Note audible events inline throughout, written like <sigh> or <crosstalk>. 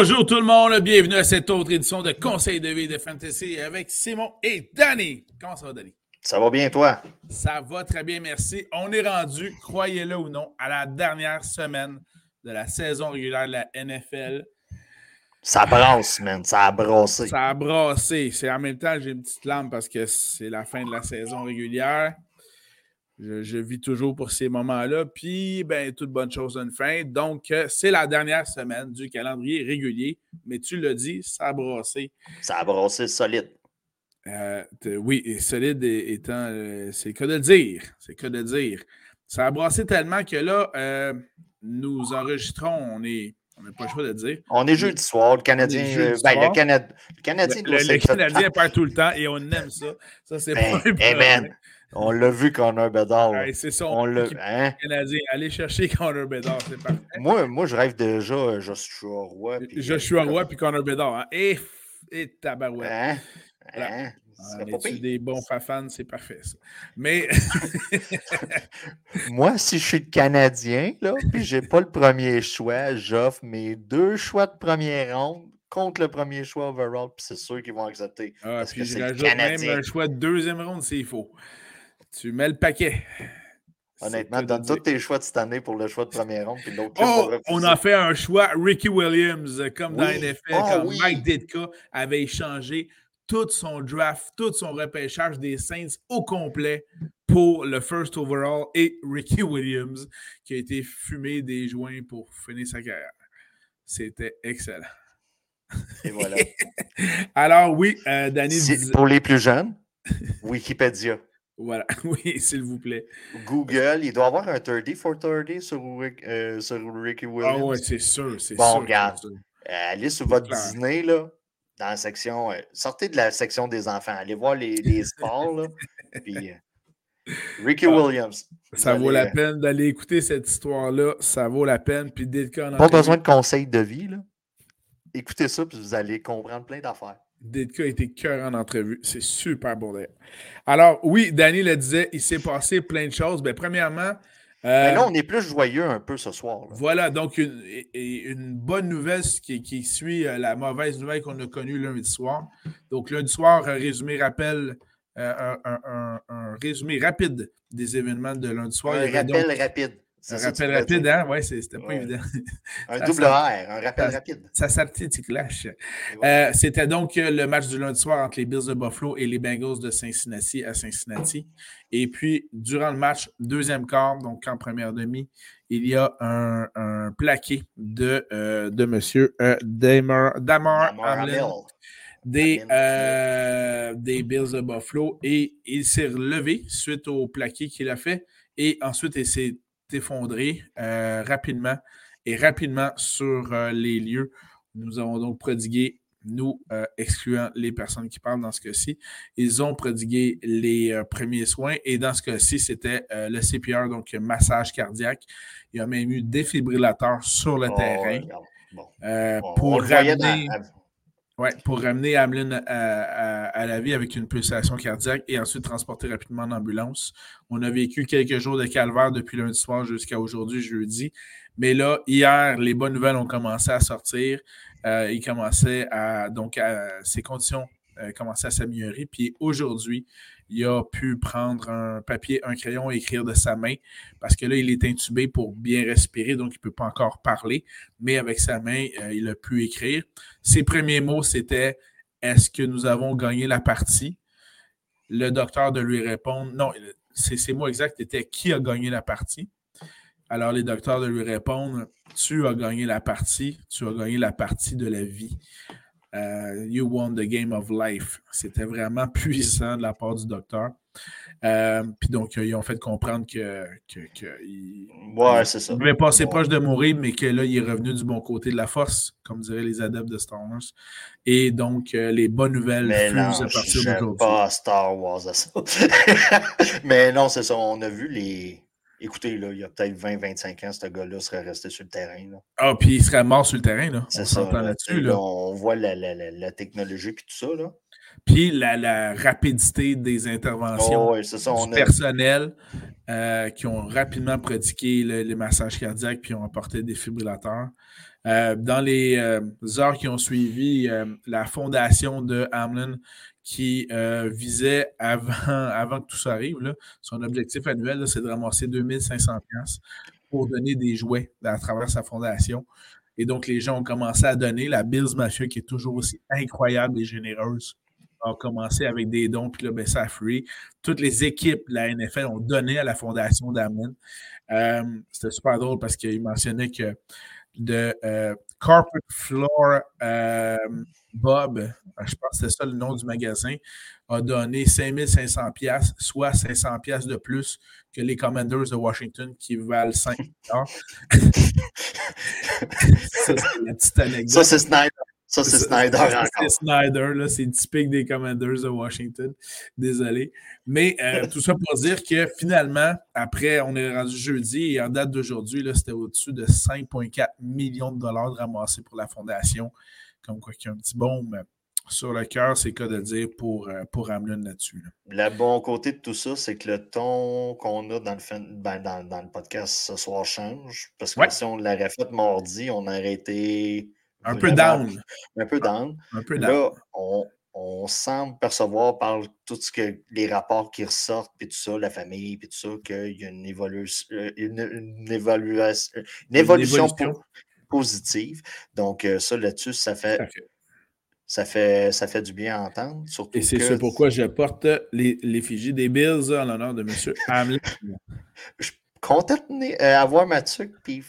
Bonjour tout le monde, bienvenue à cette autre édition de Conseil de vie de Fantasy avec Simon et Danny. Comment ça va, Danny? Ça va bien, toi? Ça va très bien, merci. On est rendu, croyez-le ou non, à la dernière semaine de la saison régulière de la NFL. Ça brasse, man. Ça a brassé. Ça a brassé. C'est en même temps, j'ai une petite lampe parce que c'est la fin de la saison régulière. Je, vis toujours pour ces moments-là. Puis, ben, toute bonne chose a une fin. Donc, euh, c'est la dernière semaine du calendrier régulier. Mais tu l'as dit, ça a brassé. Ça a brassé solide. Euh, oui, et solide étant, euh, c'est que de dire. C'est que de dire. Ça a brassé tellement que là, nous enregistrons, on est. On n'a pas le choix de dire. On est jeudi soir. Le Canadien. Ben, le, Canadien. Le, Canadien, le, Canadien perd tout le temps et on aime ça. Ça, c'est ben, pas un on l'a vu, Connor Bedard. c'est ça. On l'a hein? Canadien. Allez chercher Connor Bedard, c'est parfait. moi, moi, je rêve déjà euh, Joshua Roy. Puis, Joshua Roy puis Connor Bedard. Hein? Et, et tabarouette. Hein? Hein? Ah, des bons fans, c'est parfait ça. Mais. <laughs> Moi, si je suis le Canadien, là, puis j'ai pas le premier choix, j'offre mes deux choix de première ronde contre le premier choix overall, puis c'est sûr qu'ils vont accepter. Ah, parce puis que je rajoute même un choix de deuxième ronde s'il faut. Tu mets le paquet. Honnêtement, donne tous tes choix de cette année pour le choix de première ronde. Puis l'autre oh, on a fait un choix Ricky Williams, comme dans NFL, ah comme Mike Ditka avait échangé tout son draft, tout son repêchage des Saints au complet pour le first overall et Ricky Williams, qui a été fumé des joints pour finir sa carrière. C'était excellent. Et voilà. <laughs> Alors, oui, euh, Danny. Pour les plus jeunes, Wikipédia. Voilà, <laughs> oui, s'il vous plaît. Google, il doit avoir un 30 for 30 sur, euh, sur Ricky Williams. Ah ouais, c'est sûr, c'est bon, sûr. Bon, regarde, euh, allez sur votre Disney, là, dans la section, euh, sortez de la section des enfants, allez voir les, les <laughs> sports, là, puis <laughs> Ricky ah, Williams. Ça vaut la peine d'aller écouter cette histoire-là, ça vaut la peine, puis dès Pas besoin de conseils de vie, là. Écoutez ça, puis vous allez comprendre plein d'affaires. Detka a été cœur en entrevue. C'est super beau d'ailleurs. Alors, oui, Danny le disait, il s'est passé plein de choses. Bien, premièrement. Euh, là, on est plus joyeux un peu ce soir. Voilà, donc une, une bonne nouvelle qui, qui suit euh, la mauvaise nouvelle qu'on a connue lundi soir. Donc, lundi soir, un résumé rappel, euh, un, un, résumé rapide des événements de lundi soir. Un rappel rapide. Un rappel rapide, hein? Oui, c'était pas évident. Un double R, un rappel rapide. Ça clash. Euh, c'était donc euh, le match du lundi soir entre les Bills de Buffalo et les Bengals de Cincinnati à Cincinnati. Et puis, durant le match, deuxième quart, donc en première demi, il y a un, un plaqué de, euh, de M. Damar, Damar Hamlin des, des Bills de Buffalo et il s'est relevé suite au plaqué qu'il a fait et ensuite il s'est effondré euh, rapidement et rapidement sur euh, les lieux. Nous avons donc prodigué, nous euh, excluant les personnes qui parlent dans ce cas-ci, ils ont prodigué les premiers soins et dans ce cas-ci, c'était le CPR, donc massage cardiaque. Il y a même eu défibrillateur sur le oh, terrain pour ramener. Ouais, pour ramener Hamlin à, la vie avec une pulsation cardiaque et ensuite transporter rapidement en ambulance. On a vécu quelques jours de calvaire depuis lundi soir jusqu'à aujourd'hui, jeudi. Mais là, hier, les bonnes nouvelles ont commencé à sortir. Euh, il commençait à, donc, à, ses conditions euh, commençaient à s'améliorer. Puis aujourd'hui, il a pu prendre un papier, un crayon et écrire de sa main parce que là, il est intubé pour bien respirer, donc il ne peut pas encore parler, mais avec sa main, euh, il a pu écrire. Ses premiers mots, c'était Est-ce que nous avons gagné la partie? Le docteur de lui répondre Non, ses mots exacts étaient Qui a gagné la partie? Alors, les docteurs de lui répondre Tu as gagné la partie, tu as gagné la partie de la vie. Euh, you won the game of life. C'était vraiment <laughs> puissant de la part du docteur. Euh, puis donc, ils ont fait comprendre que, que, il, ouais, c'est ça. devait passer proche de mourir, mais que là, il est revenu du bon côté de la force, comme diraient les adeptes de Star Wars. Et donc, euh, les bonnes nouvelles fusent à partir d'aujourd'hui. pas Star Wars à ça. <laughs> mais non, c'est ça. On a vu les, Écoutez, là, il y a peut-être 20-25 ans, ce gars-là serait resté sur le terrain. Là. Ah, puis il serait mort sur le terrain. Là. C'est ça. Là, là. on voit la, la, la, technologie et tout ça. Là. Puis la, rapidité des interventions oh, personnelles euh, qui ont rapidement pratiqué les massages cardiaques puis ont apporté des fibrillateurs. Euh, dans les euh, heures qui ont suivi, la fondation de Hamlin qui visait avant, avant que tout ça arrive, son objectif annuel, c'est de ramasser 2500 pour donner des jouets à travers sa fondation. Et donc, les gens ont commencé à donner. La Bills Mafia, qui est toujours aussi incroyable et généreuse, a commencé avec des dons, puis là, ben, ça a free. Toutes les équipes de la NFL ont donné à la fondation d'Amen. Euh, c'était super drôle parce qu'il mentionnait que de euh, Carpet Floor euh, Bob, je pense que c'est ça le nom du magasin, a donné 5500 pièces, soit 500 pièces de plus que les Commanders de Washington qui valent 5 <laughs> ça, c'est la petite anecdote. Ça, c'est Snyder. Ça, c'est Snyder encore. C'est Snyder, c'est typique des Commanders de Washington. Désolé. Mais euh, <laughs> tout ça pour dire que finalement, après, on est rendu jeudi et en date d'aujourd'hui, c'était au-dessus de 5,4 millions de dollars ramassés pour la fondation. Comme quoi, qu'il y a un petit bombe sur le cœur, c'est cas de dire pour, euh, pour Hamlin là-dessus. Le bon côté de tout ça, c'est que le ton qu'on a dans le, ben, dans, le podcast ce soir change. Parce que si on l'aurait fait mardi, on aurait été un peu down. Un peu down. Là, on, semble percevoir par tout ce que les rapports qui ressortent, puis tout ça, la famille, puis tout ça, qu'il y a une, euh, une, évaluation, une évolution, positive. Donc, euh, ça, là-dessus, ça fait, ça fait, ça fait du bien à entendre. Et c'est ce pourquoi je porte l'effigie des Bills en l'honneur de M. <laughs> Hamlin. je suis content d'avoir ma tuque, puis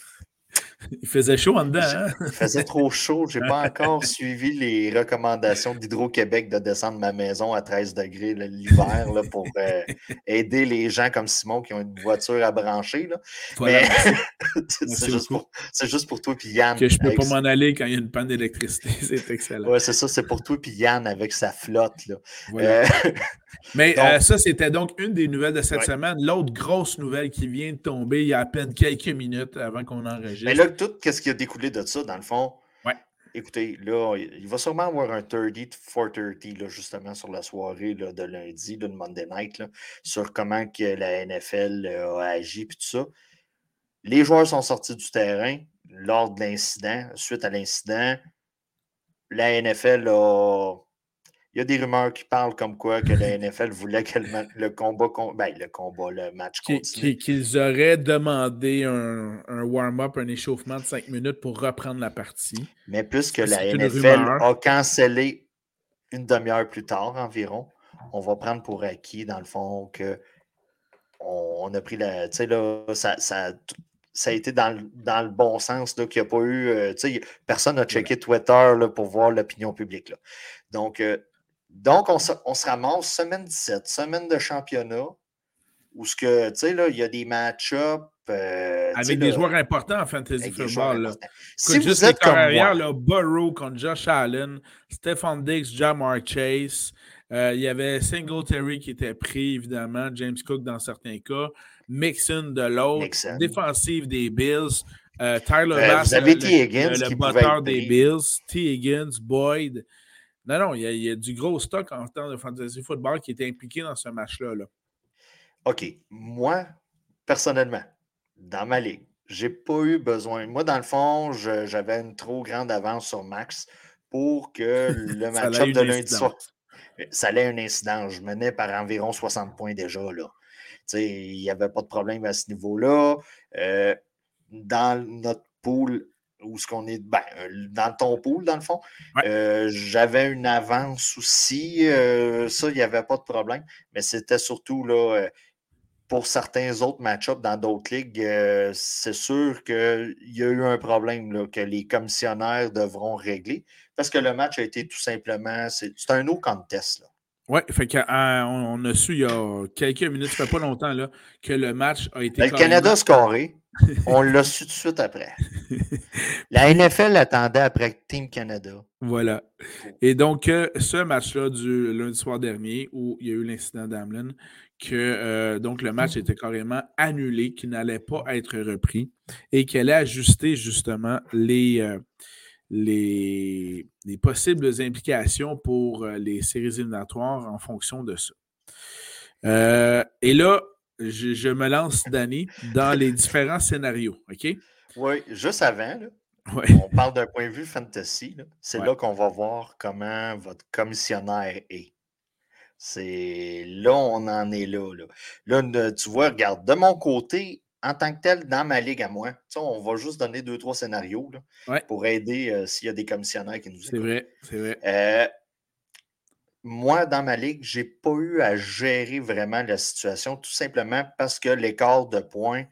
il faisait chaud en dedans. Hein? Il faisait trop chaud. Je n'ai pas <laughs> encore suivi les recommandations d'Hydro-Québec de descendre ma maison à 13 degrés l'hiver pour euh, <laughs> aider les gens comme Simon qui ont une voiture à brancher. Mais <laughs> c'est juste, pour toi et Yann. Que je ne peux pas m'en aller quand il y a une panne d'électricité. C'est excellent. Oui, c'est ça. C'est pour toi et Yann avec sa flotte. Là. Euh, Mais euh, ça, c'était donc une des nouvelles de cette semaine. L'autre grosse nouvelle qui vient de tomber il y a à peine quelques minutes avant qu'on enregistre. Mais là, tout ce qui a découlé de ça, dans le fond, écoutez, là, il va sûrement avoir un 30 430, là, justement, sur la soirée là, de lundi, de Monday night, là, sur comment que la NFL euh, a agi, puis tout ça. Les joueurs sont sortis du terrain lors de l'incident. Suite à l'incident, la NFL a il y a des rumeurs qui parlent comme quoi que la NFL voulait que le, combat, ben, le combat, le match continue. Qu'ils auraient demandé un, warm-up, un échauffement de cinq minutes pour reprendre la partie. Mais puisque la NFL a cancellé une demi-heure plus tard environ, on va prendre pour acquis, dans le fond, que on, a pris la. Tu sais, là, ça, ça, a été dans le, dans le bon sens, qu'il n'y a pas eu. Euh, tu sais, personne n'a checké Twitter là, pour voir l'opinion publique. Là. Donc, euh, donc, on se, on se, ramasse semaine 17, semaine de championnat, où ce que, tu sais, là, il y a des match-ups. Euh, avec des joueurs importants en fantasy football. Là. Si vous juste êtes carrières, là, Burrow contre Josh Allen, Stephen Diggs, Jamar Chase. Euh, il y avait Singletary qui était pris, évidemment, James Cook dans certains cas, Mixon de l'autre, défensive des Bills, euh, Tyler Bass, le, le, des Bills, T. Higgins, Boyd. Non, non, il y, a, du gros stock en temps de fantasy football qui était impliqué dans ce match-là. Là. OK. Moi, personnellement, dans ma ligue, j'ai pas eu besoin. Moi, dans le fond, j'avais une trop grande avance sur Max pour que <laughs> le match-up de lundi soir. Ça allait un incident. Je menais par environ 60 points déjà. Là. Il n'y avait pas de problème à ce niveau-là. Euh, dans notre pool, où ce qu'on est ben, euh, dans ton pool, dans le fond. Euh, j'avais une avance aussi. Euh, ça, il n'y avait pas de problème. Mais c'était surtout là, pour certains autres match-ups dans d'autres ligues, c'est sûr qu'il y a eu un problème là, que les commissionnaires devront régler. Parce que le match a été tout simplement. C'est un no contest. Là. Oui, fait qu'on on a su il y a quelques minutes, ça fait pas longtemps, là, que le match a été. Ben, le Canada a scoré. On <laughs> l'a su tout de suite après. <laughs> La NFL attendait après Team Canada. Voilà. Et donc, euh, ce match-là du lundi soir dernier, où il y a eu l'incident d'Amlin, que euh, donc le match était carrément annulé, qu'il n'allait pas être repris et qu'elle a ajusté justement les, euh, les, possibles implications pour les séries éliminatoires en fonction de ça. et là, je, me lance, Danny, dans les différents scénarios, OK? Oui, juste avant, on parle d'un point de vue fantasy. C'est là qu'on va voir comment votre commissionnaire est. C'est là, on en est là, là. tu vois, regarde, de mon côté, en tant que tel, dans ma ligue à moi, on va juste donner deux, trois scénarios pour aider euh, s'il y a des commissionnaires qui nous C'est vrai, c'est vrai. Euh, moi, dans ma ligue, je n'ai pas eu à gérer vraiment la situation, tout simplement parce que l'écart de points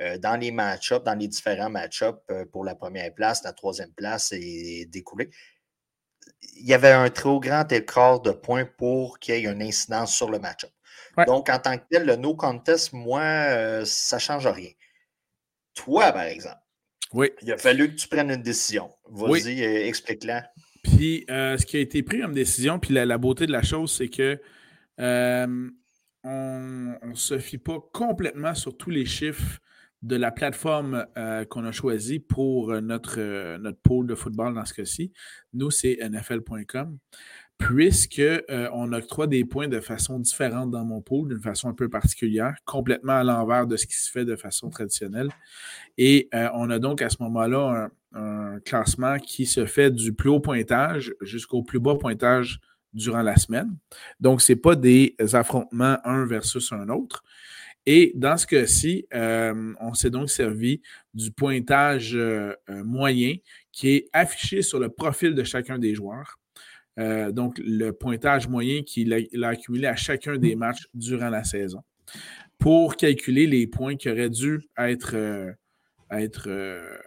euh, dans les match-ups, dans les différents match-ups euh, pour la première place, la troisième place est découlé. Il y avait un trop grand écart de points pour qu'il y ait une incidence sur le match-up. Donc, en tant que tel, le no contest, moi, euh, ça ne change rien. Toi, par exemple, oui. il a fallu que tu prennes une décision. Vas-y, explique-la. Puis, euh, ce qui a été pris comme décision, puis la, beauté de la chose, c'est que euh, on ne se fie pas complètement sur tous les chiffres de la plateforme euh, qu'on a choisie pour notre, notre pôle de football dans ce cas-ci. Nous, c'est nfl.com puisqu'on octroie des points de façon différente dans mon pool, d'une façon un peu particulière, complètement à l'envers de ce qui se fait de façon traditionnelle. Et on a donc à ce moment-là un, un classement qui se fait du plus haut pointage jusqu'au plus bas pointage durant la semaine. Donc, ce n'est pas des affrontements un versus un autre. Et dans ce cas-ci, euh, on s'est donc servi du pointage euh, euh, moyen qui est affiché sur le profil de chacun des joueurs. donc, le pointage moyen qu'il a, accumulé à chacun des matchs durant la saison pour calculer les points qui auraient dû être être, euh,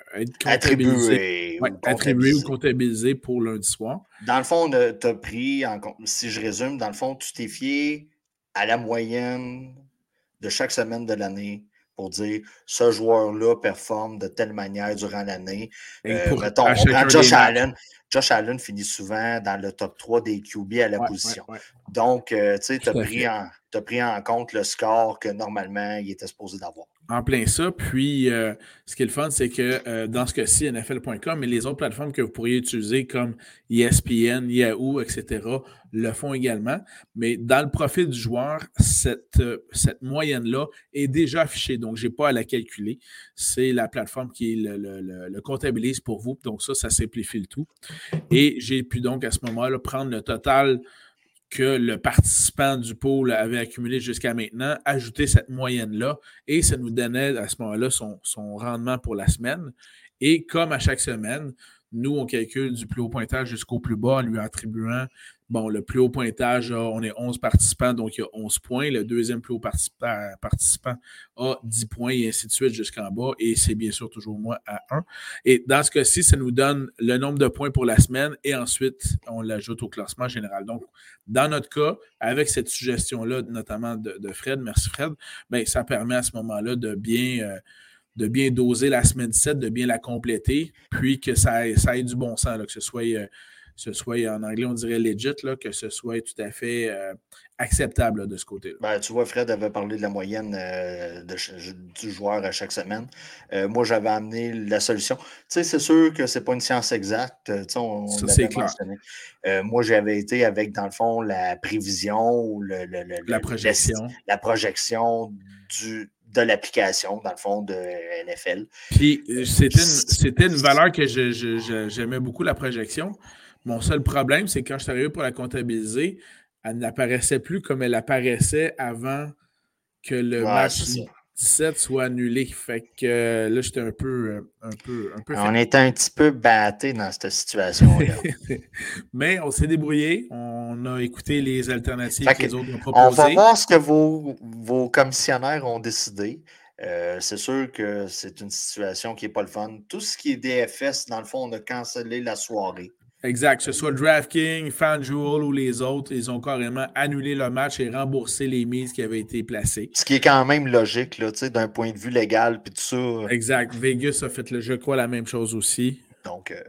attribué, ou, comptabilisé. pour lundi soir. Dans le fond, tu as pris, en, si je résume, dans le fond, tu t'es fié à la moyenne de chaque semaine de l'année pour dire ce joueur-là performe de telle manière durant l'année. Euh, mettons, on prend Josh Allen. Josh Allen finit souvent dans le top 3 des QB à la position. Donc, euh, tu sais, tu as, as, pris en compte le score que normalement il était supposé d'avoir. En plein ça. Puis, euh, ce qui est le fun, c'est que euh, dans ce cas-ci, NFL.com et les autres plateformes que vous pourriez utiliser comme ESPN, Yahoo, etc., le font également. Mais dans le profil du joueur, cette, euh, cette moyenne-là est déjà affichée. Donc, je n'ai pas à la calculer. C'est la plateforme qui le, le, comptabilise pour vous. Donc, ça, ça simplifie le tout. Et j'ai pu donc à ce moment-là prendre le total que le participant du pôle avait accumulé jusqu'à maintenant, ajouter cette moyenne-là, et ça nous donnait à ce moment-là son, son, rendement pour la semaine. Et comme à chaque semaine, nous, on calcule du plus haut pointage jusqu'au plus bas en lui attribuant Bon, le plus haut pointage, on est 11 participants, donc il y a 11 points. Le deuxième plus haut participant, a 10 points et ainsi de suite jusqu'en bas. Et c'est bien sûr toujours moi à 1. Et dans ce cas-ci, ça nous donne le nombre de points pour la semaine et ensuite, on l'ajoute au classement général. Donc, dans notre cas, avec cette suggestion-là, notamment de, Fred, merci Fred, bien, ça permet à ce moment-là de bien. Euh, de bien doser la semaine 7, de bien la compléter, puis que ça ait, ça ait du bon sens, que ce soit euh, ce soit, en anglais, on dirait legit, là, que ce soit tout à fait euh, acceptable de ce côté-là. Ben, tu vois, Fred avait parlé de la moyenne euh, du joueur à chaque semaine. Euh, moi, j'avais amené la solution. Tu sais, c'est sûr que ce n'est pas une science exacte. On, Ça, c'est clair. moi, j'avais été avec, dans le fond, la prévision, le, la projection. La, projection du, de l'application, dans le fond, de NFL. Puis, c'était une, une, valeur que j'aimais beaucoup, la projection. Mon seul problème, c'est quand je suis arrivé pour la comptabiliser, elle n'apparaissait plus comme elle apparaissait avant que le match 17 soit annulé. Fait que là, j'étais un peu, euh, un peu, un peu On était un petit peu batté dans cette situation-là. <laughs> Mais on s'est débrouillé. On a écouté les alternatives que, les autres ont proposées. On va voir ce que vos, vos commissionnaires ont décidé. Euh, c'est sûr que c'est une situation qui n'est pas le fun. Tout ce qui est DFS, dans le fond, on a cancellé la soirée. Exact. Que ce soit DraftKings, FanDuel ou les autres, ils ont carrément annulé le match et remboursé les mises qui avaient été placées. Ce qui est quand même logique, d'un point de vue légal, puis tout ça. Exact. Vegas a fait, le, je crois, la même chose aussi. Donc, euh,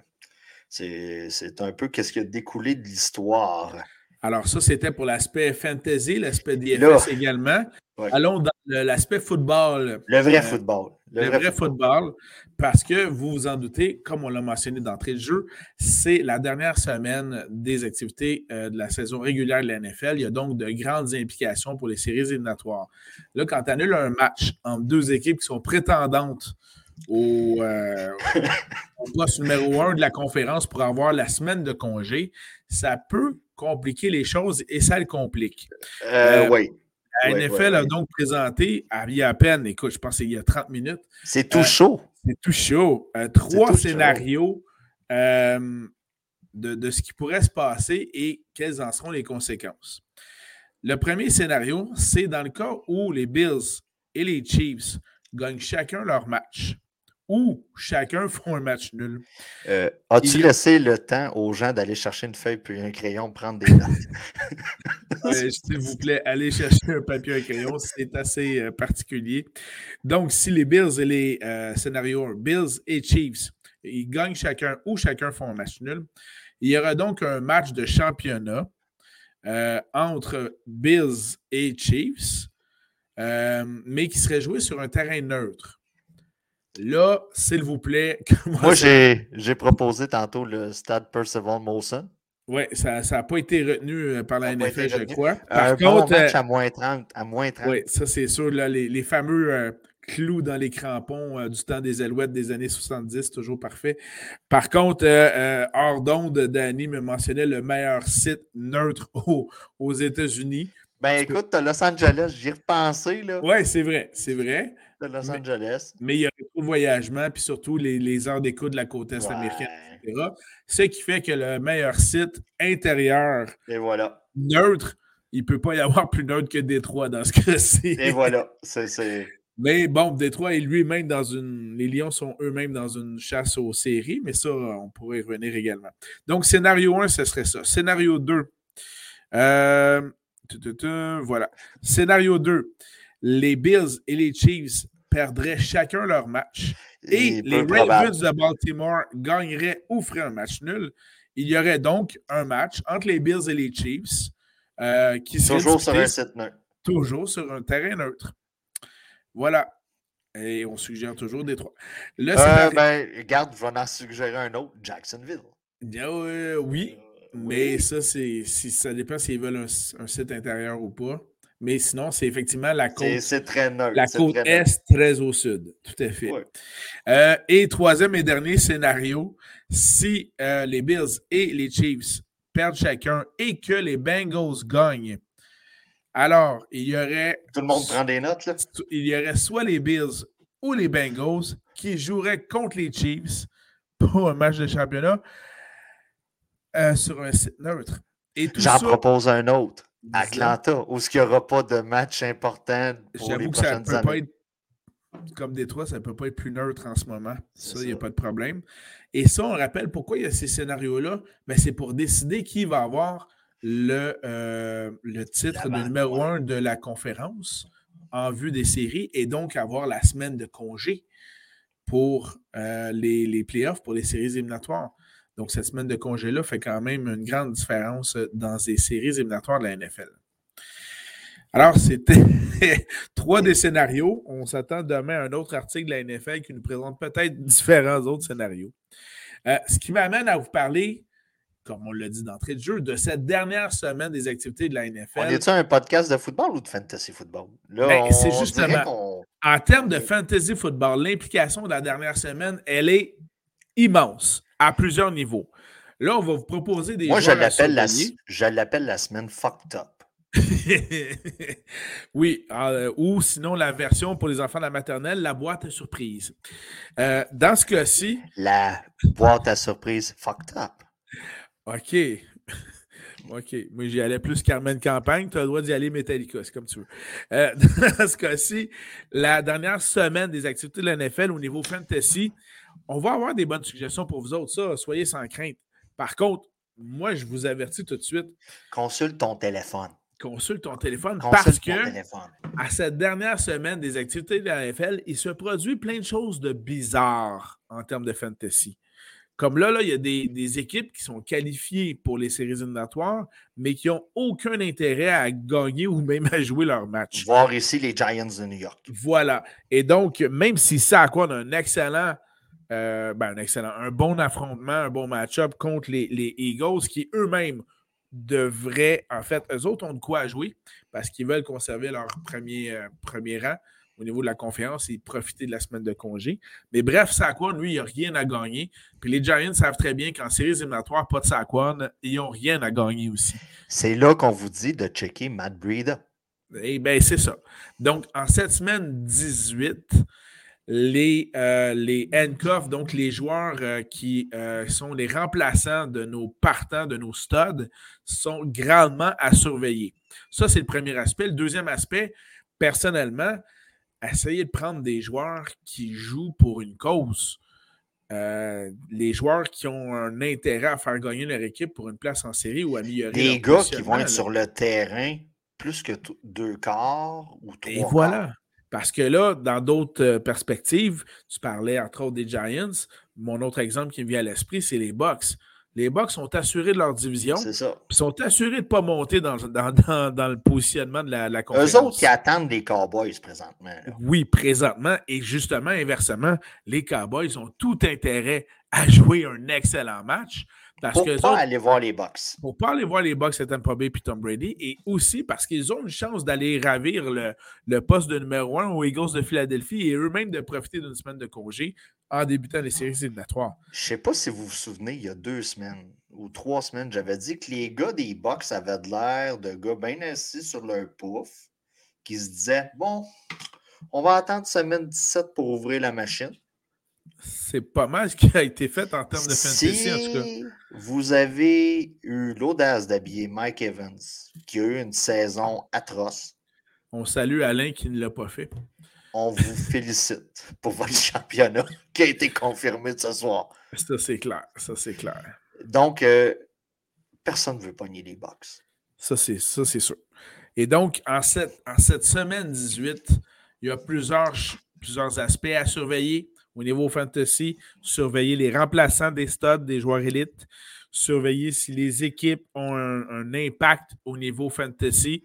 c'est un peu qu'est-ce qui a découlé de l'histoire. Alors, ça, c'était pour l'aspect fantasy, l'aspect DFS également. Allons dans l'aspect football. Le vrai euh, football. Le, vrai, football. Parce que vous vous en doutez, comme on l'a mentionné d'entrée de jeu, c'est la dernière semaine des activités euh, de la saison régulière de la NFL. Il y a donc de grandes implications pour les séries éliminatoires. Là, quand tu annules un match entre deux équipes qui sont prétendantes au, euh, <laughs> au poste numéro un de la conférence pour avoir la semaine de congé, ça peut compliquer les choses et ça le complique. Euh, oui. La NFL a donc présenté, il y a à peine, écoute, je pense qu'il y a 30 minutes. C'est tout chaud. C'est tout chaud. trois scénarios de, de, ce qui pourrait se passer et quelles en seront les conséquences. Le premier scénario, c'est dans le cas où les Bills et les Chiefs gagnent chacun leur match ou chacun <laughs> font un match nul. Euh, as-tu laissé le temps aux gens d'aller chercher une feuille puis un crayon, prendre des notes? <laughs> S'il vous plaît, allez chercher un papier et un crayon, c'est assez euh, particulier. Donc, si les Bills et les euh, scénarios Bills et Chiefs, ils gagnent chacun ou chacun font un match nul, il y aura donc un match de championnat entre Bills et Chiefs, mais qui serait joué sur un terrain neutre. Là, s'il vous plaît. <laughs> Moi, j'ai proposé tantôt le stade Percival Molson. Oui, ça n'a pas été retenu euh, par la NFL, je crois. Par contre, match euh, à moins 30. À moins 30. Oui, ça, c'est sûr. Là, les, fameux euh, clous dans les crampons du temps des Alouettes des années 70, toujours parfait. Par contre, hors d'onde, Danny me mentionnait le meilleur site neutre <laughs> aux, États-Unis. Ben écoute, Los Angeles, j'y ai repensé. Oui, c'est vrai, c'est vrai. Los Angeles. Mais, il y a de voyagement, puis surtout les, heures d'écoute de la côte est américaine, etc. Ce qui fait que le meilleur site intérieur Et voilà. neutre, il ne peut pas y avoir plus neutre que Détroit dans ce cas-ci. Et voilà. <laughs> C'est. Mais bon, Détroit est lui-même dans une. Les Lions sont eux-mêmes dans une chasse aux séries, mais ça, on pourrait y revenir également. Donc, scénario 1, ce serait ça. Scénario 2. Euh, voilà. Scénario 2. Les Bills et les Chiefs perdraient chacun leur match et les Ravens de Baltimore gagneraient ou feraient un match nul. Il y aurait donc un match entre les Bills et les Chiefs euh, qui serait Toujours sur un site neutre. Toujours sur un terrain neutre. Voilà. Et on suggère toujours des trois. euh, ben, regarde, je vais en suggérer un autre, Jacksonville. Euh, oui, mais ça, c'est si ça dépend s'ils veulent un, site intérieur ou pas. Mais sinon, c'est effectivement la côte. C'est très neutre. La côte est très au sud. Tout à fait. Euh, et troisième et dernier scénario, si euh, les Bills et les Chiefs perdent chacun et que les Bengals gagnent, alors il y aurait. Tout le monde prend des notes, là? Il y aurait soit les Bills ou les Bengals qui joueraient contre les Chiefs pour un match de championnat euh, sur un site neutre. J'en propose un autre. Atlanta, où il n'y aura pas de match important pour les prochaines ça années. comme Détroit, ça ne peut pas être plus neutre en ce moment. Ça, il n'y a pas de problème. Et ça, on rappelle pourquoi il y a ces scénarios-là. Ben, c'est pour décider qui va avoir le, euh, le titre de numéro un de la conférence en vue des séries et donc avoir la semaine de congé pour euh, les, les playoffs, pour les séries éliminatoires. Donc, cette semaine de congé-là fait quand même une grande différence euh, dans les séries éliminatoires de la NFL. Alors, c'était <laughs> trois des scénarios. On s'attend demain à un autre article de la NFL qui nous présente peut-être différents autres scénarios. Euh, ce qui m'amène à vous parler, comme on l'a dit d'entrée de jeu, de cette dernière semaine des activités de la NFL. On est-tu un podcast de football ou de fantasy football? Ben, c'est justement, en termes de fantasy football, l'implication de la dernière semaine, elle est immense à plusieurs niveaux. Là, on va vous proposer des Moi, je l'appelle la, je l'appelle la semaine fucked up. <laughs> oui, euh, ou sinon la version pour les enfants de la maternelle, la boîte à surprise. Euh, dans ce cas-ci. La boîte à surprise fucked up. OK. <laughs> OK. Moi, j'y allais plus Carmen Campagne. Tu as le droit d'y aller Metallica, c'est comme tu veux. Euh, <laughs> dans ce cas-ci, la dernière semaine des activités de la NFL au niveau fantasy, on va avoir des bonnes suggestions pour vous autres. Ça, soyez sans crainte. Par contre, moi, je vous avertis tout de suite. Consulte ton téléphone. Consulte ton téléphone parce que à cette dernière semaine des activités de la NFL, il se produit plein de choses de bizarres en termes de fantasy. Comme là, là, il y a des, équipes qui sont qualifiées pour les séries éliminatoires, mais qui n'ont aucun intérêt à gagner ou même à jouer leur match. Voir ici les Giants de New York. Voilà. Et donc, même si ça a quoi un excellent, euh, ben, un excellent, un bon affrontement, un bon match-up contre les, Eagles qui eux-mêmes devraient, en fait, eux autres ont de quoi jouer parce qu'ils veulent conserver leur premier, euh, premier rang au niveau de la conférence et profiter de la semaine de congé. Mais bref, Saquon, lui, il n'a rien à gagner. Puis les Giants savent très bien qu'en séries éliminatoires, pas de Saquon, ils n'ont rien à gagner aussi. C'est là qu'on vous dit de checker Matt Breida. Eh bien, c'est ça. Donc, en cette semaine 18, les, euh, les handcuffs, donc les joueurs euh, qui euh, sont les remplaçants de nos partants, de nos studs, sont grandement à surveiller. Ça, c'est le premier aspect. Le deuxième aspect, personnellement, essayer de prendre des joueurs qui jouent pour une cause. Les joueurs qui ont un intérêt à faire gagner leur équipe pour une place en série ou améliorer. Des gars qui vont être sur le terrain plus que deux quarts ou trois. Et voilà. Parce que là, dans d'autres euh, perspectives, tu parlais entre autres des Giants. Mon autre exemple qui me vient à l'esprit, c'est les Bucks. Les Bucks sont assurés de leur division. C'est ça. Ils sont assurés de ne pas monter dans, dans, le positionnement de la, la conférence. Eux autres qui attendent les Cowboys présentement. Oui, présentement. Et justement, inversement, les Cowboys ont tout intérêt à jouer un excellent match. Parce pour ne pas aller voir les Bucks. Pour pas aller voir les Bucks c'est Tampa Bay et Tom Brady. Et aussi parce qu'ils ont une chance d'aller ravir le, le, poste de numéro un aux Eagles de Philadelphie et eux-mêmes de profiter d'une semaine de congé en débutant les séries éliminatoires. Je ne sais pas si vous vous souvenez, il y a deux semaines ou trois semaines, j'avais dit que les gars des Bucks avaient de l'air de gars bien assis sur leur pouf, qui se disaient Bon, on va attendre semaine 17 pour ouvrir la machine. C'est pas mal ce qui a été fait en termes de fantasy, en tout cas. Vous avez eu l'audace d'habiller Mike Evans, qui a eu une saison atroce. On salue Alain qui ne l'a pas fait on vous félicite pour votre championnat qui a été confirmé ce soir. Ça, c'est clair. Ça, c'est clair. Donc, euh, personne ne veut pogner les box. Ça, c'est sûr. Et donc, en cette, en cette semaine 18, il y a plusieurs, plusieurs aspects à surveiller au niveau fantasy. Surveiller les remplaçants des studs, des joueurs élites. Surveiller si les équipes ont un, impact au niveau fantasy,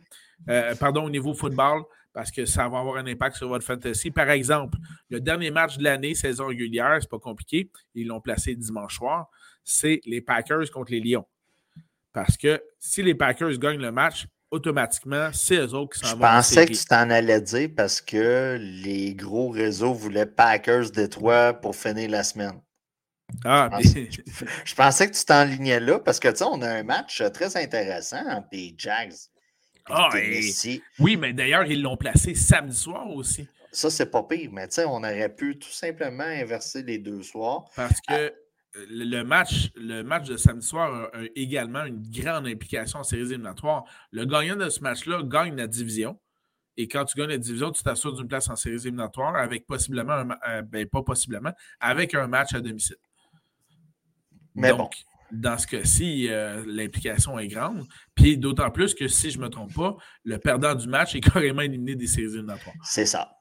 euh, pardon, au niveau football parce que ça va avoir un impact sur votre fantasy. Par exemple, le dernier match de l'année, saison régulière, c'est pas compliqué, ils l'ont placé dimanche soir, c'est les Packers contre les Lions. Parce que si les Packers gagnent le match, automatiquement, c'est eux autres qui s'en vont. Je pensais que tu t'en allais dire parce que les gros réseaux voulaient Packers Détroit pour finir la semaine. Ah, je, <laughs> pensais, que tu t'enlignais là parce que tu sais, on a un match très intéressant entre les Jags ah, Oui, mais d'ailleurs, ils l'ont placé samedi soir aussi. Ça, c'est pas pire, mais tu sais, on aurait pu tout simplement inverser les deux soirs. Parce que euh, le match, le match de samedi soir a, également une grande implication en séries éliminatoires. Le gagnant de ce match-là gagne la division. Et quand tu gagnes la division, tu t'assures d'une place en séries éliminatoires avec possiblement, un, euh, ben, pas possiblement, avec un match à domicile. Mais bon dans ce cas-ci, euh, l'implication est grande. Puis d'autant plus que si je ne me trompe pas, le perdant du match est <laughs> carrément éliminé des séries éliminatoires. C'est ça.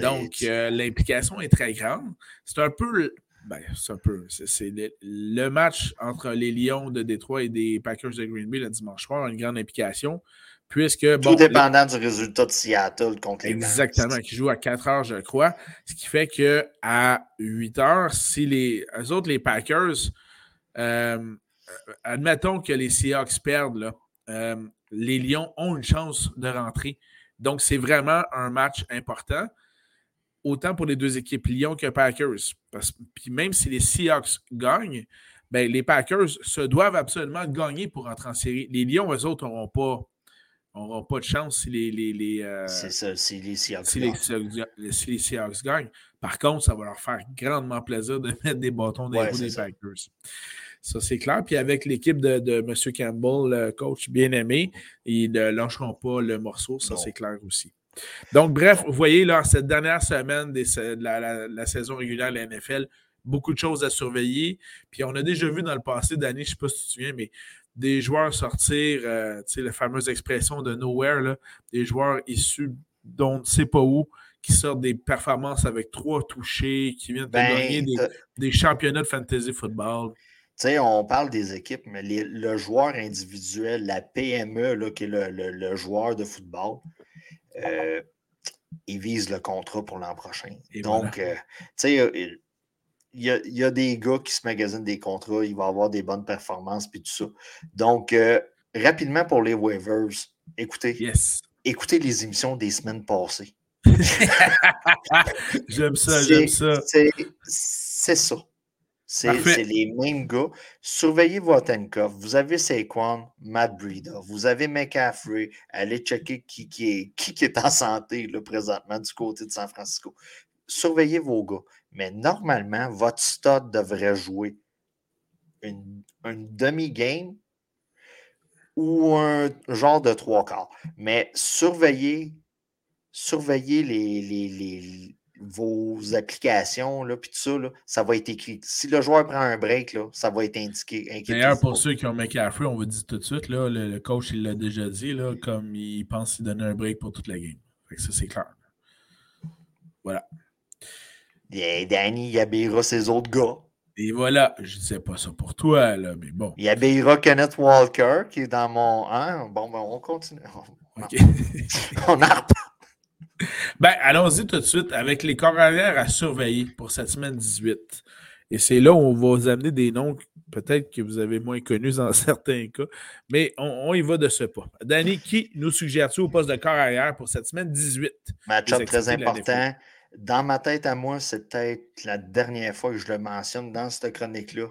Donc, euh, l'implication est très grande. C'est un peu. Ben, c'est un peu. C'est le, match entre les Lions de Détroit et des Packers de Green Bay le dimanche soir a une grande implication. Puisque, Tout dépendant du résultat de Seattle contre les Exactement, qui joue à 4 heures, je crois. Ce qui fait qu'à 8 heures, si les autres, les Packers, euh, admettons que les Seahawks perdent, euh, les Lions ont une chance de rentrer. Donc, c'est vraiment un match important, autant pour les deux équipes Lions que Packers. puis même si les Seahawks gagnent, ben, les Packers se doivent absolument gagner pour rentrer en série. Les Lions, eux autres, n'auront pas, pas de chance si les, les, euh, c'est ça, si les Seahawks si les, Seahawks gagnent. Par contre, ça va leur faire grandement plaisir de <laughs> mettre des bâtons dans les roues des Packers. Ça, c'est clair. Puis avec l'équipe de, M. Campbell, le coach bien-aimé, ils ne lâcheront pas le morceau. Ça, c'est clair aussi. Donc, bref, vous voyez, là, cette dernière semaine de la, saison régulière de la NFL, beaucoup de choses à surveiller. Puis on a déjà vu dans le passé d'année, je ne sais pas si tu te souviens, mais des joueurs sortir, euh, tu sais, la fameuse expression de nowhere, là, des joueurs issus d'on ne sait pas où, qui sortent des performances avec trois touchés, qui viennent de ben, gagner des, championnats de fantasy football. Tu sais, on parle des équipes, mais le joueur individuel, la PME, là, qui est le, joueur de football, euh, il vise le contrat pour l'an prochain. Donc, euh, tu sais, il y, a, des gars qui se magasinent des contrats, il va avoir des bonnes performances, puis tout ça. Donc, euh, rapidement pour les waivers, écoutez, écoutez les émissions des semaines passées. <laughs> j'aime ça, j'aime ça. C'est ça. C'est les mêmes gars. Surveillez votre handcuff. Vous avez Saquon, Matt Breida. Vous avez McCaffrey. Allez checker qui, qui, est, <laughs> qui, est en santé là, présentement du côté de San Francisco. Surveillez vos gars. Mais normalement, votre stud devrait jouer une, demi-game ou un genre de trois quarts. Mais surveillez, surveillez les, les, vos applications, là, puis tout ça, là, ça va être écrit. Si le joueur prend un break, là, ça va être indiqué. D'ailleurs, pour ceux qui ont McCaffrey, on vous dit tout de suite, là, le, coach, il l'a déjà dit, là, comme il pense qu'il donner un break pour toute la game. ça, c'est clair. Voilà. Et Danny, il habillera ses autres gars. Et voilà, je ne sais pas ça pour toi, là, mais bon. Il habillera Kenneth Walker, qui est dans mon. Hein? Bon, ben, on continue. <laughs> On a ben, allons-y tout de suite avec les corps arrière à surveiller pour cette semaine 18. Et c'est là où on va vous amener des noms peut-être que vous avez moins connus dans <laughs> certains cas, mais on, y va de ce pas. Danny, qui nous suggère-tu au poste de corps arrière pour cette semaine 18? Match-up très important. Dans ma tête à moi, c'est peut-être la dernière fois que je le mentionne dans cette chronique-là.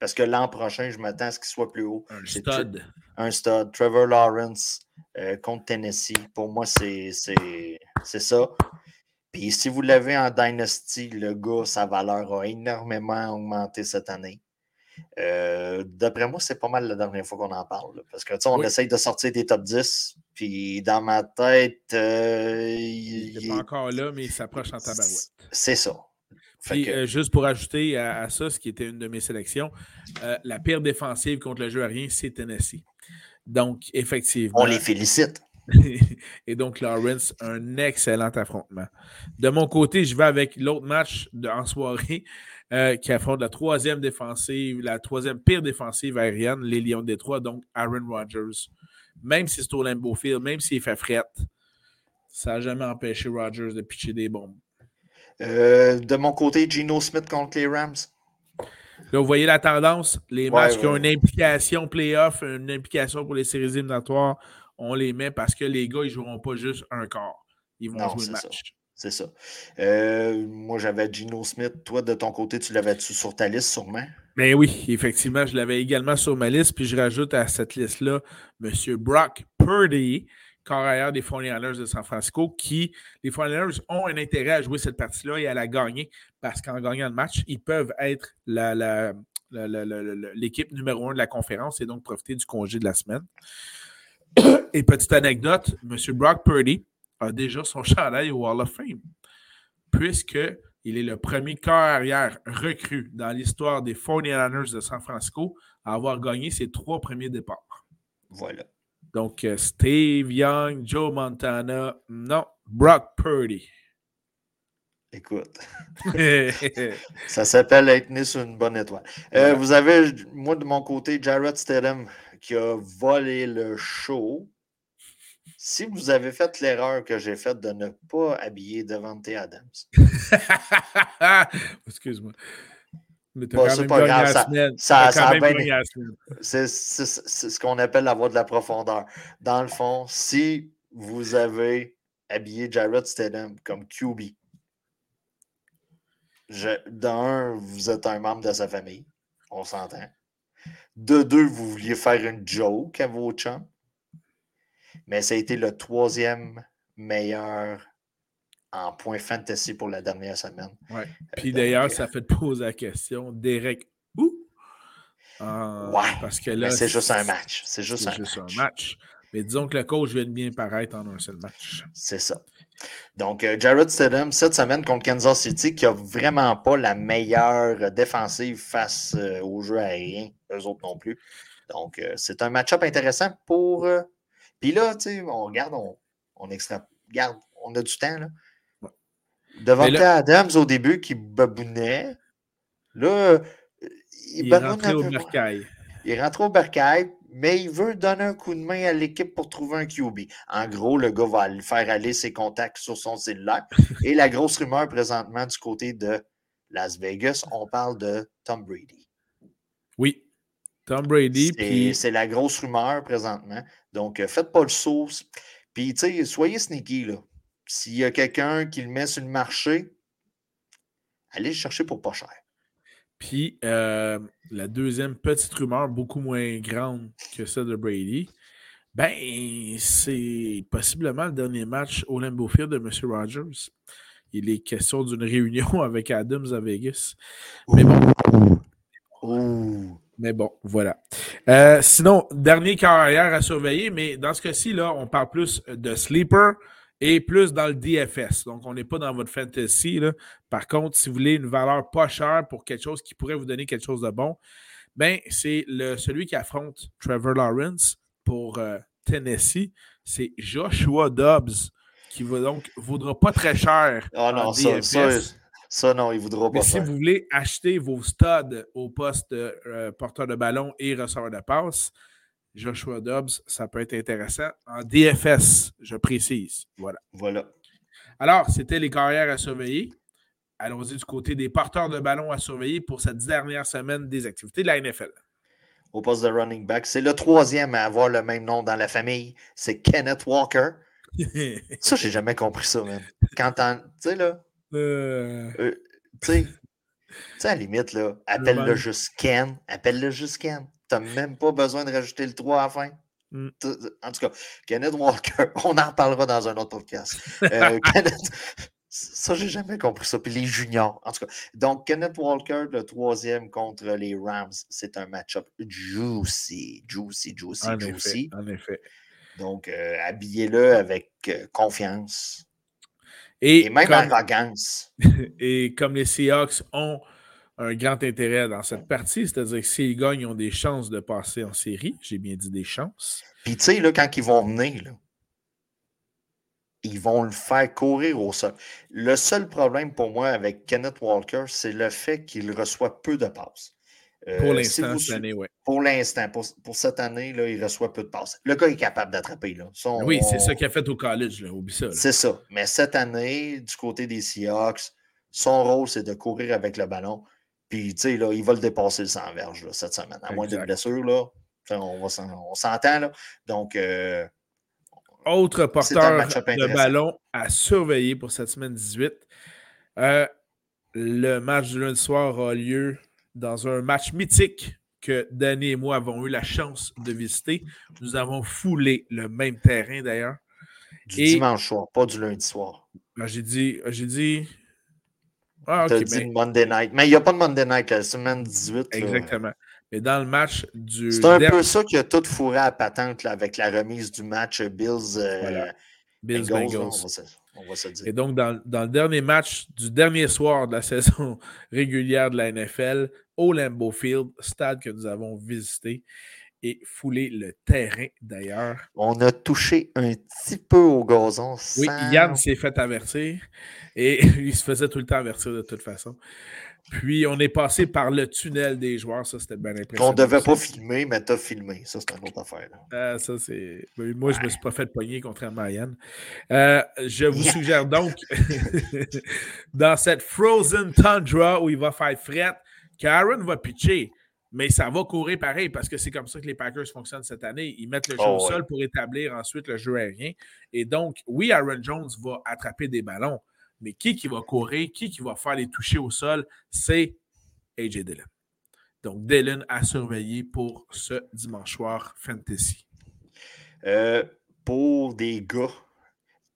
Parce que l'an prochain, je m'attends à ce qu'il soit plus haut. Un stud. Un stud. Trevor Lawrence euh, contre Tennessee. Pour moi, c'est ça. Puis si vous l'avez en Dynasty, le gars, sa valeur a énormément augmenté cette année. Euh, d'après moi, c'est pas mal la dernière fois qu'on en parle. parce que, tu sais, on essaye de sortir des top 10. Puis dans ma tête. Euh, il n'est pas encore là, mais il s'approche en tabarouette. C'est ça. Puis, euh, juste pour ajouter à, ça, ce qui était une de mes sélections, la pire défensive contre le jeu aérien, c'est Tennessee. Donc, effectivement. On les félicite. <laughs> et donc, Lawrence, un excellent affrontement. De mon côté, je vais avec l'autre match de, en soirée. Euh, qui affronte la troisième défensive, la troisième pire défensive aérienne, les Lions de Détroit, donc Aaron Rodgers. Même si c'est au Lambeau Field, même s'il fait fret, ça n'a jamais empêché Rodgers de pitcher des bombes. Euh, de mon côté, Geno Smith contre les Rams. Là, vous voyez la tendance. Les matchs qui ont une implication playoff, une implication pour les séries éliminatoires, on les met parce que les gars, ils ne joueront pas juste un quart. Ils vont jouer le match. C'est ça. Euh, moi, j'avais Gino Smith. Toi, de ton côté, tu l'avais-tu sur ta liste, sûrement? Ben oui, effectivement, je l'avais également sur ma liste. Puis je rajoute à cette liste-là M. Brock Purdy, carrière des 49ers de San Francisco, qui, les 49ers ont un intérêt à jouer cette partie-là et à la gagner parce qu'en gagnant le match, ils peuvent être l'équipe numéro un de la conférence et donc profiter du congé de la semaine. <clears throat> Et petite anecdote, M. Brock Purdy, a déjà son chandail au Wall of Fame, puisqu'il est le premier corps arrière recru dans l'histoire des 49ers de San Francisco à avoir gagné ses trois premiers départs. Voilà. Donc, euh, Steve Young, Joe Montana, non, Brock Purdy. Écoute, <laughs> ça s'appelle être né sur une bonne étoile. Euh, vous avez, moi de mon côté, Jared Stedham qui a volé le show si vous avez fait l'erreur que j'ai faite de ne pas habiller Devante Adams. <laughs> Excuse-moi. C'est pas grave. Ça, ça, C'est ce qu'on appelle la voie de la profondeur. Dans le fond, si vous avez habillé Jared Stedham comme QB, d'un, vous êtes un membre de sa famille. On s'entend. De deux, vous vouliez faire une joke à vos chums mais ça a été le troisième meilleur en points fantasy pour la dernière semaine. Ouais. Euh, Puis d'ailleurs, ça fait te poser la question, Derek, où? Euh, ouais, parce que là, c'est juste un match. C'est juste, un, juste match. un, match. Mais disons que le coach vient de bien paraître en un seul match. C'est ça. Donc, euh, Jared Stidham, cette semaine contre Kansas City, qui n'a vraiment pas la meilleure défensive face au jeu aérien, eux autres non plus. Donc, c'est un match-up intéressant pour puis là, tu sais, on regarde, on, on extra... Regarde, on a du temps, là. Devant Adams au début qui babounait. Là, il, il est au bercail. Il rentre au bercail, mais il veut donner un coup de main à l'équipe pour trouver un QB. En gros, le gars va faire aller ses contacts sur son cellulaire. <laughs> Et la grosse rumeur présentement du côté de Las Vegas, on parle de Tom Brady. Oui, Tom Brady. C'est la grosse rumeur présentement. Donc, euh, faites pas le saut. Puis, tu sais, soyez sneaky, là. S'il y a quelqu'un qui le met sur le marché, allez le chercher pour pas cher. Puis, euh, la deuxième petite rumeur, beaucoup moins grande que celle de Brady, ben, c'est possiblement le dernier match au Lambeau Field de M. Rogers. Il est question d'une réunion <laughs> avec Adams à Vegas. Mais bon. Mais bon, voilà. Euh, sinon, dernier carrière à surveiller, mais dans ce cas-ci, là, on parle plus de sleeper et plus dans le DFS. Donc, on n'est pas dans votre fantasy. Là. Par contre, si vous voulez une valeur pas chère pour quelque chose qui pourrait vous donner quelque chose de bon, ben, c'est le, celui qui affronte Trevor Lawrence pour euh, Tennessee. C'est Joshua Dobbs qui va donc vaudra pas très cher. Ah non, ça, ça, non, il voudra pas. Mais si vous voulez acheter vos studs au poste de euh, porteur de ballon et receveur de passe, Joshua Dobbs, ça peut être intéressant. En DFS, je précise. Voilà. Voilà. Alors, c'était les carrières à surveiller. Allons-y du côté des porteurs de ballon à surveiller pour cette dernière semaine des activités de la NFL. Au poste de running back, c'est le troisième à avoir le même nom dans la famille. C'est Kenneth Walker. <laughs> ça, j'ai jamais compris ça, même. Quand tu sais, là. Euh... euh tu sais, à la limite, là, appelle-le juste Ken. Appelle-le juste Ken. Tu n'as même pas besoin de rajouter le 3 à la fin. Mm. En tout cas, Kenneth Walker, <laughs> on en reparlera dans un autre podcast. Euh, <laughs> Kenneth, ça, j'ai jamais compris ça. Puis les juniors, en tout cas. Donc, Kenneth Walker, le troisième contre les Rams, c'est un match-up juicy, juicy, juicy, juicy. en effet. Donc, euh, habillez-le avec euh, confiance. Et, même arrogance. <laughs> Et comme les Seahawks ont un grand intérêt dans cette partie, c'est-à-dire que s'ils gagnent, ils ont des chances de passer en série. J'ai bien dit des chances. Puis, tu sais, là, quand ils vont venir, là, ils vont le faire courir au sol. Le seul problème pour moi avec Kenneth Walker, c'est le fait qu'il reçoit peu de passes. Euh, pour l'instant, cette année, oui. Pour l'instant, pour, cette année, là, il reçoit peu de passes. Le gars est capable d'attraper. oui, c'est ça qu'il a fait au college, là, ça. C'est ça. Mais cette année, du côté des Seahawks, son rôle, c'est de courir avec le ballon. Puis, tu sais, là, il va le dépasser le 100 verges cette semaine. À moins de blessure, là. On, on s'entend, Donc, euh, autre porteur de ballon à surveiller pour cette semaine 18. Euh, le match du lundi soir a lieu dans un match mythique que Danny et moi avons eu la chance de visiter. Nous avons foulé le même terrain d'ailleurs. Du dimanche soir, pas du lundi soir. Ben, j'ai dit. J'ai dit. Ah, dit Monday night. Mais il n'y a pas de Monday night la semaine 18. Exactement. Mais dans le match du. C'est un peu ça qui a tout fourré à patente avec la remise du match Bills. Euh, Bills Bengals. On, va se, dire. Et donc, dans, dans, le dernier match du dernier soir de la <laughs> saison régulière de la NFL, au Lambeau Field, stade que nous avons visité et foulé le terrain d'ailleurs. On a touché un petit peu au gazon. Oui, Yann s'est fait avertir et <laughs> il se faisait tout le temps avertir de toute façon. Puis on est passé par le tunnel des joueurs, ça c'était bien impressionnant. On devait pas filmer, mais t'as filmé, ça c'est une autre affaire. Euh, ça c'est. Moi, je me suis pas fait pogner contrairement à Yann. Euh, je vous suggère donc, <laughs> dans cette Frozen Tundra où il va faire fret, Karen va pitcher. Mais ça va courir pareil parce que c'est comme ça que les Packers fonctionnent cette année. Ils mettent le jeu oh, au sol pour établir ensuite le jeu aérien. Et donc, oui, Aaron Jones va attraper des ballons, mais qui qui va courir, qui qui va faire les toucher au sol, c'est AJ Dillon. Donc, Dillon à surveiller pour ce dimanche soir fantasy. Euh, pour des gars,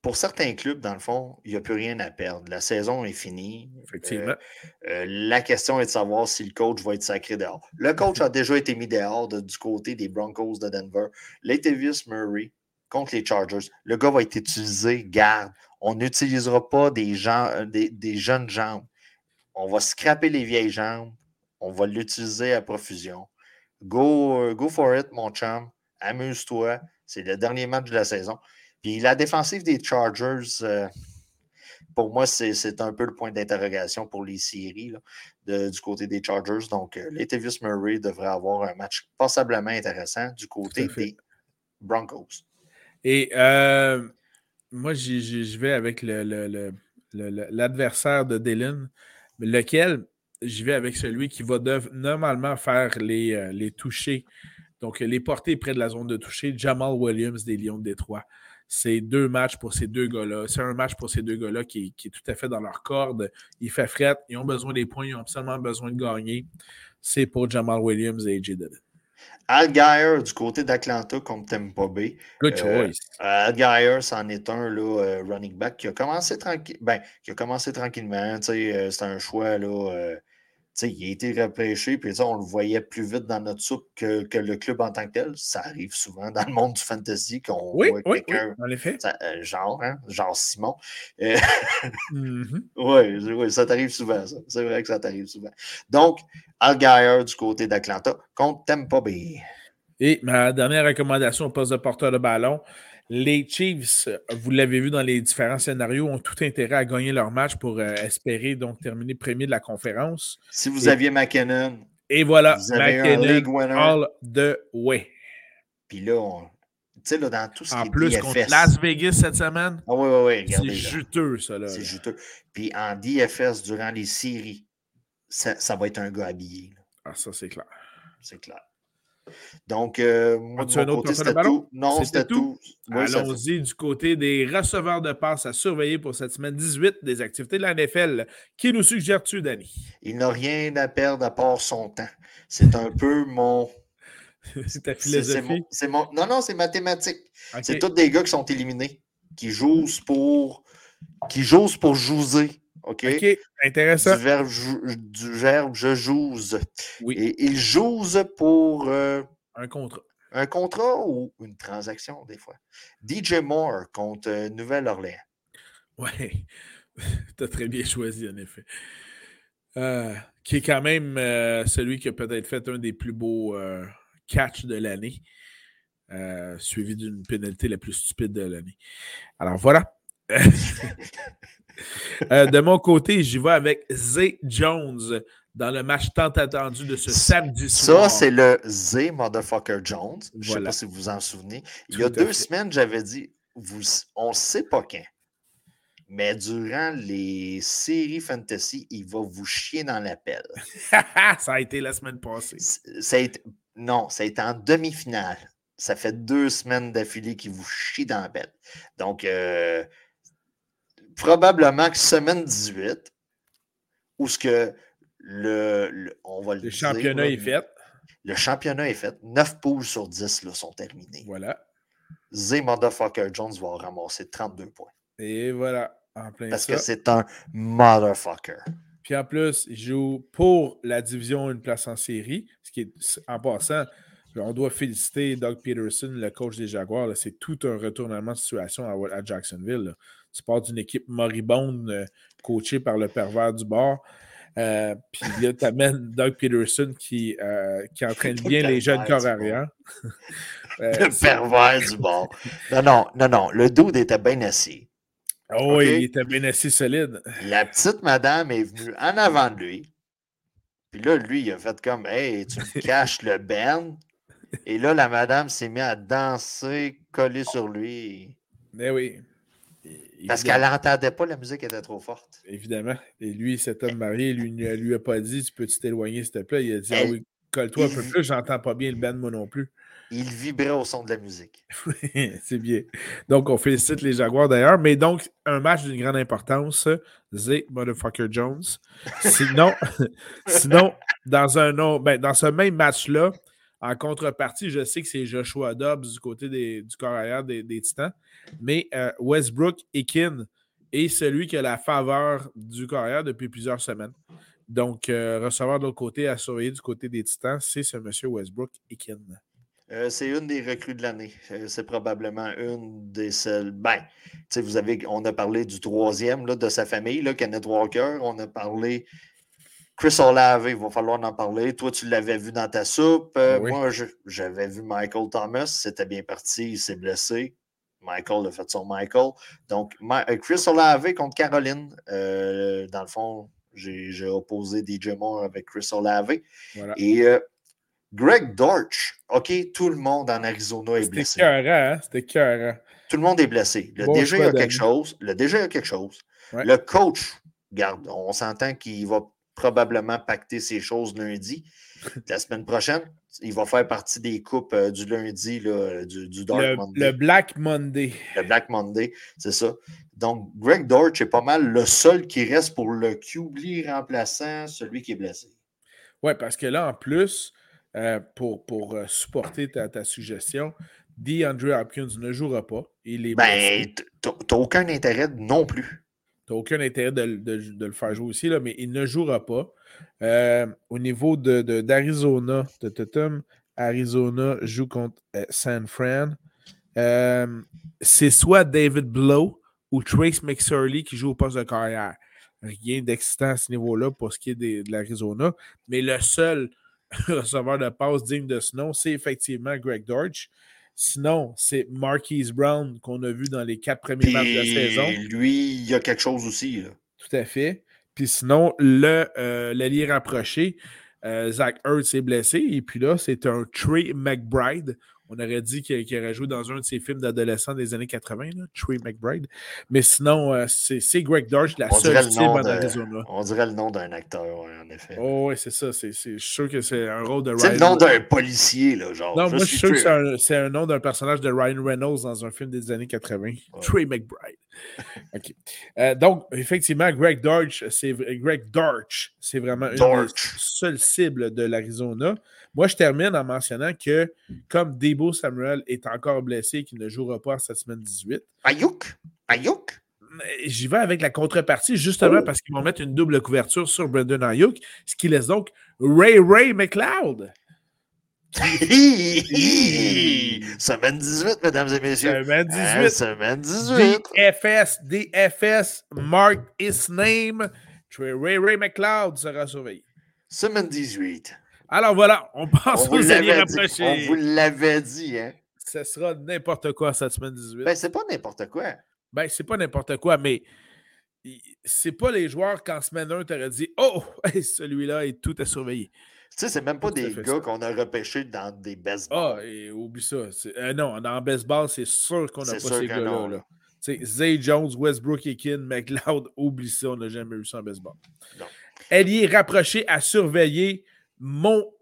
pour certains clubs, dans le fond, il n'y a plus rien à perdre. La saison est finie. Effectivement. Euh, euh, la question est de savoir si le coach va être sacré dehors. Le coach a déjà été mis dehors du côté des Broncos de Denver. Latavius Murray contre les Chargers. Le gars va être utilisé garde. On n'utilisera pas des, gens, euh, des, jeunes jambes. On va scraper les vieilles jambes. On va l'utiliser à profusion. Go, euh, go for it, mon chum. Amuse-toi. C'est le dernier match de la saison. Puis la défensive des Chargers, euh, pour moi, c'est un peu le point d'interrogation pour les séries du côté des Chargers. Donc, euh, Latavius Murray devrait avoir un match passablement intéressant du côté des Broncos. Et euh, moi, je vais avec l'adversaire de Dylan, lequel? Je vais avec celui qui va normalement faire les, euh, les touchés, donc les porter près de la zone de toucher, Jamal Williams des Lions de Détroit. C'est deux matchs pour ces deux gars-là. C'est un match pour ces deux gars-là qui, est tout à fait dans leur corde. Il fait fret, ils ont besoin des points, ils ont absolument besoin de gagner. C'est pour Jamal Williams et AJ Dillon. Al Geyer du côté d'Atlanta contre Tampa Bay. Good euh, choice. Al Geyer, c'en est un là, euh, running back qui a commencé, tranquille, ben, qui a commencé tranquillement. Euh, c'est un choix là, il a été repêché, puis on le voyait plus vite dans notre soupe que, le club en tant que tel. Ça arrive souvent dans le monde du fantasy qu'on voit quelqu'un. Oui, euh, genre, hein, genre Simon. Euh, mm-hmm. <laughs> oui, ça t'arrive souvent, ça. C'est vrai que ça t'arrive souvent. Donc, Al Geyer du côté d'Atlanta contre Tampa Bay. Et ma dernière recommandation au poste de porteur de ballon, les Chiefs, vous l'avez vu dans les différents scénarios, ont tout intérêt à gagner leur match pour euh, espérer donc terminer premier de la conférence. Si vous aviez McKinnon. Et voilà, McKinnon all the way. Puis là, tu sais, là, dans tout ce en plus, contre Las Vegas cette semaine. Ah oui, oui, oui. C'est juteux, ça. là. C'est juteux. Puis en DFS, durant les séries, ça, ça va être un gars habillé. Ah, ça, c'est clair. C'est clair. Donc, euh, moi, de mon côté, c'était tout. Non, c'était tout? Allons-y du côté des receveurs de passes à surveiller pour cette semaine 18 des activités de la NFL. Qui nous suggères-tu, Danny? Il n'a rien à perdre à part son temps. C'est un peu mon... <laughs> c'est ta philosophie? C'est mon... Non, non, c'est mathématique. C'est tous des gars qui sont éliminés, qui jouent pour... qui jouent pour jouer. OK? intéressant. Du verbe, du verbe je joue. Oui. Et il joue pour. Euh, un contrat. Un contrat ou une transaction, des fois. DJ Moore contre euh, Nouvelle-Orléans. Oui, <laughs> tu as très bien choisi, en effet. Euh, qui est quand même celui qui a peut-être fait un des plus beaux catchs de l'année, suivi d'une pénalité la plus stupide de l'année. Alors voilà. <laughs> Euh, de mon côté, j'y vais avec Zay Jones dans le match tant attendu de ce samedi soir. Ça, c'est le Zay Motherfucker Jones. Je ne sais pas si vous vous en souvenez. Il y a deux semaines, j'avais dit vous, on ne sait pas quand. Mais durant les séries fantasy, il va vous chier dans l'appel. <laughs> ça a été la semaine passée. Ça non, ça a été en demi-finale. Ça fait deux semaines d'affilée qu'il vous chie dans l'appel. Donc, euh, probablement que semaine 18, où ce que le, on va le, championnat est fait. Le championnat est fait. 9 poules sur 10 là, sont terminés. Voilà. Z Motherfucker Jones va ramasser 32 points. Et voilà. En plein Parce que c'est un motherfucker. Puis en plus, il joue pour la division une place en série. Ce qui est en passant, on doit féliciter Doug Peterson, le coach des Jaguars. C'est tout un retournement de situation à, Jacksonville. Tu pars d'une équipe moribonde euh, coachée par le pervers du bord. Euh, puis là, tu amènes <laughs> Doug Peterson qui, euh, qui entraîne <laughs> bien les jeunes corps arrière. <laughs> le pervers du bord. Non, non, non, non. Le dude était bien assis. Oh, il était bien assis solide. La petite madame est venue en avant de lui. Puis là, lui, il a fait comme Hey, tu me caches le Ben. Et là, la madame s'est mise à danser, coller sur lui. Mais oui. Parce qu'elle n'entendait pas, la musique était trop forte. Évidemment. Et lui, cet homme marié, lui ne lui a pas dit Tu peux t'éloigner, s'il te plaît. Il a dit Ah oui, colle-toi un peu plus, j'entends pas bien le band, moi non plus. Il vibrait au son de la musique. <laughs> C'est bien. Donc, on félicite les Jaguars d'ailleurs. Mais donc, un match d'une grande importance, Z Motherfucker Jones. Sinon, <laughs> sinon dans, un, ben, dans ce même match-là, en contrepartie, je sais que c'est Joshua Dobbs du côté du corps arrière des, Titans, mais euh, Westbrook Ekin est celui qui a la faveur du corps arrière depuis plusieurs semaines. Donc, euh, recevoir de l'autre côté à surveiller du côté des Titans, c'est ce monsieur Westbrook Ekin. Euh, c'est une des recrues de l'année. c'est probablement une des seules. Ben, vous avez, on a parlé du troisième là, de sa famille, là, Kenneth Walker. On a parlé Chris Olave, il va falloir en parler. Toi, tu l'avais vu dans ta soupe. Euh, moi, j'avais vu Michael Thomas. C'était bien parti. Il s'est blessé. Michael a fait son Michael. Donc, euh, Chris Olave contre Caroline. Euh, dans le fond, j'ai opposé DJ Moore avec Chris Olave. Et euh, Greg Dortch. OK, tout le monde en Arizona est blessé. C'était cœur, hein? C'était cœur. Tout le monde est blessé. Le DG a quelque chose. Le DG a quelque chose. Le coach, garde, on s'entend qu'il va probablement pacter ces choses lundi. <laughs> La semaine prochaine, il va faire partie des coupes euh, du lundi, là, du, Dark le, Monday. Le Black Monday. Le Black Monday, c'est ça. Donc, Greg Dortch est pas mal le seul qui reste pour le QB remplaçant, celui qui est blessé. Oui, parce que là, en plus, euh, pour, pour euh, supporter ta, ta suggestion, DeAndre Hopkins ne jouera pas. Il est ben, t'as aucun intérêt non plus. Tu n'as aucun intérêt de, le faire jouer aussi, là, mais il ne jouera pas. Euh, au niveau d'Arizona, de, Arizona joue contre euh, San Fran. Euh, c'est soit David Blow ou Trace McSorley qui joue au poste de carrière. Rien d'excitant à ce niveau-là pour ce qui est de, l'Arizona. Mais le seul <laughs> receveur de passe digne de ce nom, c'est effectivement Greg Dortch. Sinon, c'est Marquise Brown qu'on a vu dans les quatre premiers matchs de la saison. Lui, il y a quelque chose aussi. Tout à fait. Puis sinon, le euh, l'allié rapproché, euh, Zach Hurts est blessé. Et puis là, c'est un Trey McBride on aurait dit qu'il aurait joué dans un de ses films d'adolescents des années 80, là, Trey McBride. Mais sinon, euh, c'est Greg Dorsch, la seule cible en Arizona. On dirait le nom d'un acteur, en effet. Oh, oui, c'est ça. je suis sûr que c'est un rôle de C'est le nom d'un policier, là, genre. Non, moi, je suis sûr que c'est un, nom d'un personnage de Ryan Reynolds dans un film des années 80. Trey McBride. OK. Euh, donc, effectivement, Greg Dorch, c'est Greg Dorch, c'est vraiment une des seules cibles de l'Arizona. Moi, je termine en mentionnant que comme Debo Samuel est encore blessé et qu'il ne jouera pas cette semaine 18. Ayouk! Ayouk! J'y vais avec la contrepartie, justement oh. parce qu'ils vont mettre une double couverture sur Brendan Ayuk, ce qui laisse donc Ray Ray McLeod. <laughs> semaine 18, mesdames et messieurs. Semaine 18. Hein, semaine 18. DFS, DFS, mark his name. Ray Ray McLeod sera surveillé. Semaine 18. Alors voilà, on passe aux alliés rapprochés. On vous l'avait dit, hein? Ce sera n'importe quoi cette semaine 18. Ben, c'est pas n'importe quoi. Ben, c'est pas n'importe quoi, mais c'est pas les joueurs qu'en semaine 1, t'aurais dit Oh, <laughs> celui-là est tout à surveiller. Tu sais, c'est même pas des gars qu'on a repêchés dans des baseballs. Ah, et oublie ça. Euh, non, dans baseball, c'est sûr qu'on n'a pas ces gars-là. Là. Zay Jones, Westbrook Ekin, McLeod, <laughs> oublie ça, on n'a jamais eu ça en baseball. Elle y est rapprochée à surveiller mon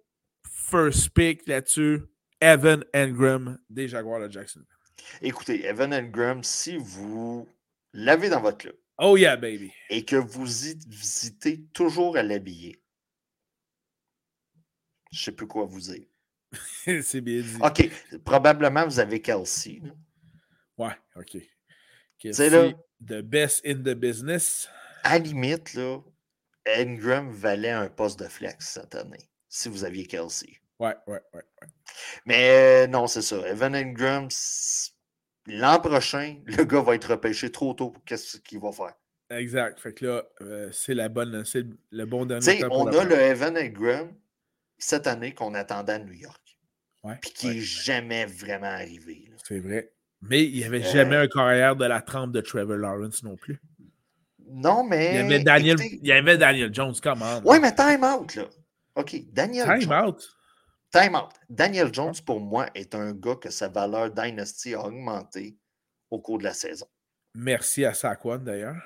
first pick là-dessus, Evan Engram des Jaguars de Jackson. Écoutez, Evan Engram, si vous l'avez dans votre club. Oh yeah, baby. Et que vous visitez toujours à l'habiller. Je ne sais plus quoi vous dire. <laughs> C'est bien dit. OK. Probablement, vous avez Kelsey. Ouais, OK. Kelsey, là, the best in the business. À limite, là, Engram valait un poste de flex cette année, si vous aviez Kelsey. Ouais, ouais, ouais. ouais. Mais euh, non, c'est ça. Evan Engram, l'an prochain, <laughs> le gars va être repêché trop tôt pour qu'est-ce qu'il va faire. Exact. Fait que là, euh, c'est la bonne, c'est le bon dernier temps On a le Evan Engram cette année qu'on attendait à New York. Ouais, puis qui n'est jamais vraiment arrivé. C'est vrai. Mais il n'y avait jamais euh, un carrière de la trempe de Trevor Lawrence non plus. Non, mais. Il y avait Daniel, il y avait Daniel Jones, comment? Oui, mais time out, là. OK, Daniel time Jones. out. Time out. Daniel Jones, pour moi, est un gars que sa valeur Dynasty a augmenté au cours de la saison. Merci à Saquon, d'ailleurs.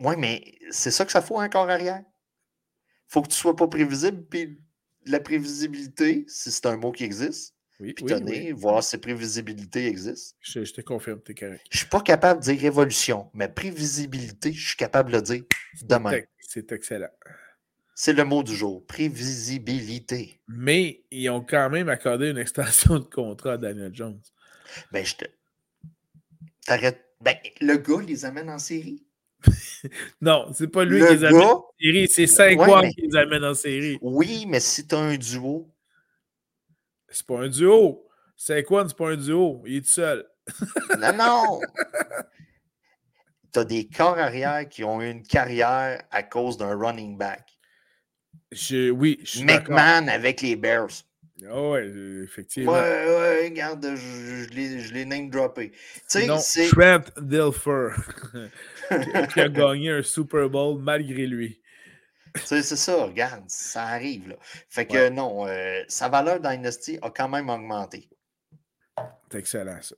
Oui, mais c'est ça que ça faut encore arrière. faut que tu sois pas prévisible, puis la prévisibilité, si c'est un mot qui existe, oui, puis tenez, voir si prévisibilité existe. Je, te confirme, tu es correct. Je ne suis pas capable de dire évolution, mais prévisibilité, je suis capable de le dire demain. C'est excellent. C'est le mot du jour, prévisibilité. Mais ils ont quand même accordé une extension de contrat à Daniel Jones. Ben, je te. T'arrêtes. Ben, le gars les amène en série? <laughs> non, c'est pas lui qui les amène en série, c'est cinq ouais, qui les amène en série. Oui, mais si tu as un duo, c'est pas un duo. Saquon, c'est pas un duo. Il est tout seul. non, non. <laughs> Tu as des corps arrière qui ont eu une carrière à cause d'un running back. Je, oui, je suis McMahon avec les Bears. Ah ouais, effectivement. Ouais, ouais, regarde, je, je l'ai name droppé. Non, Trent Dilfer, <laughs> qui a gagné un Super Bowl malgré lui. c'est ça, regarde, ça arrive. Là. Fait que non, euh, sa valeur Dynasty a quand même augmenté. C'est excellent, ça.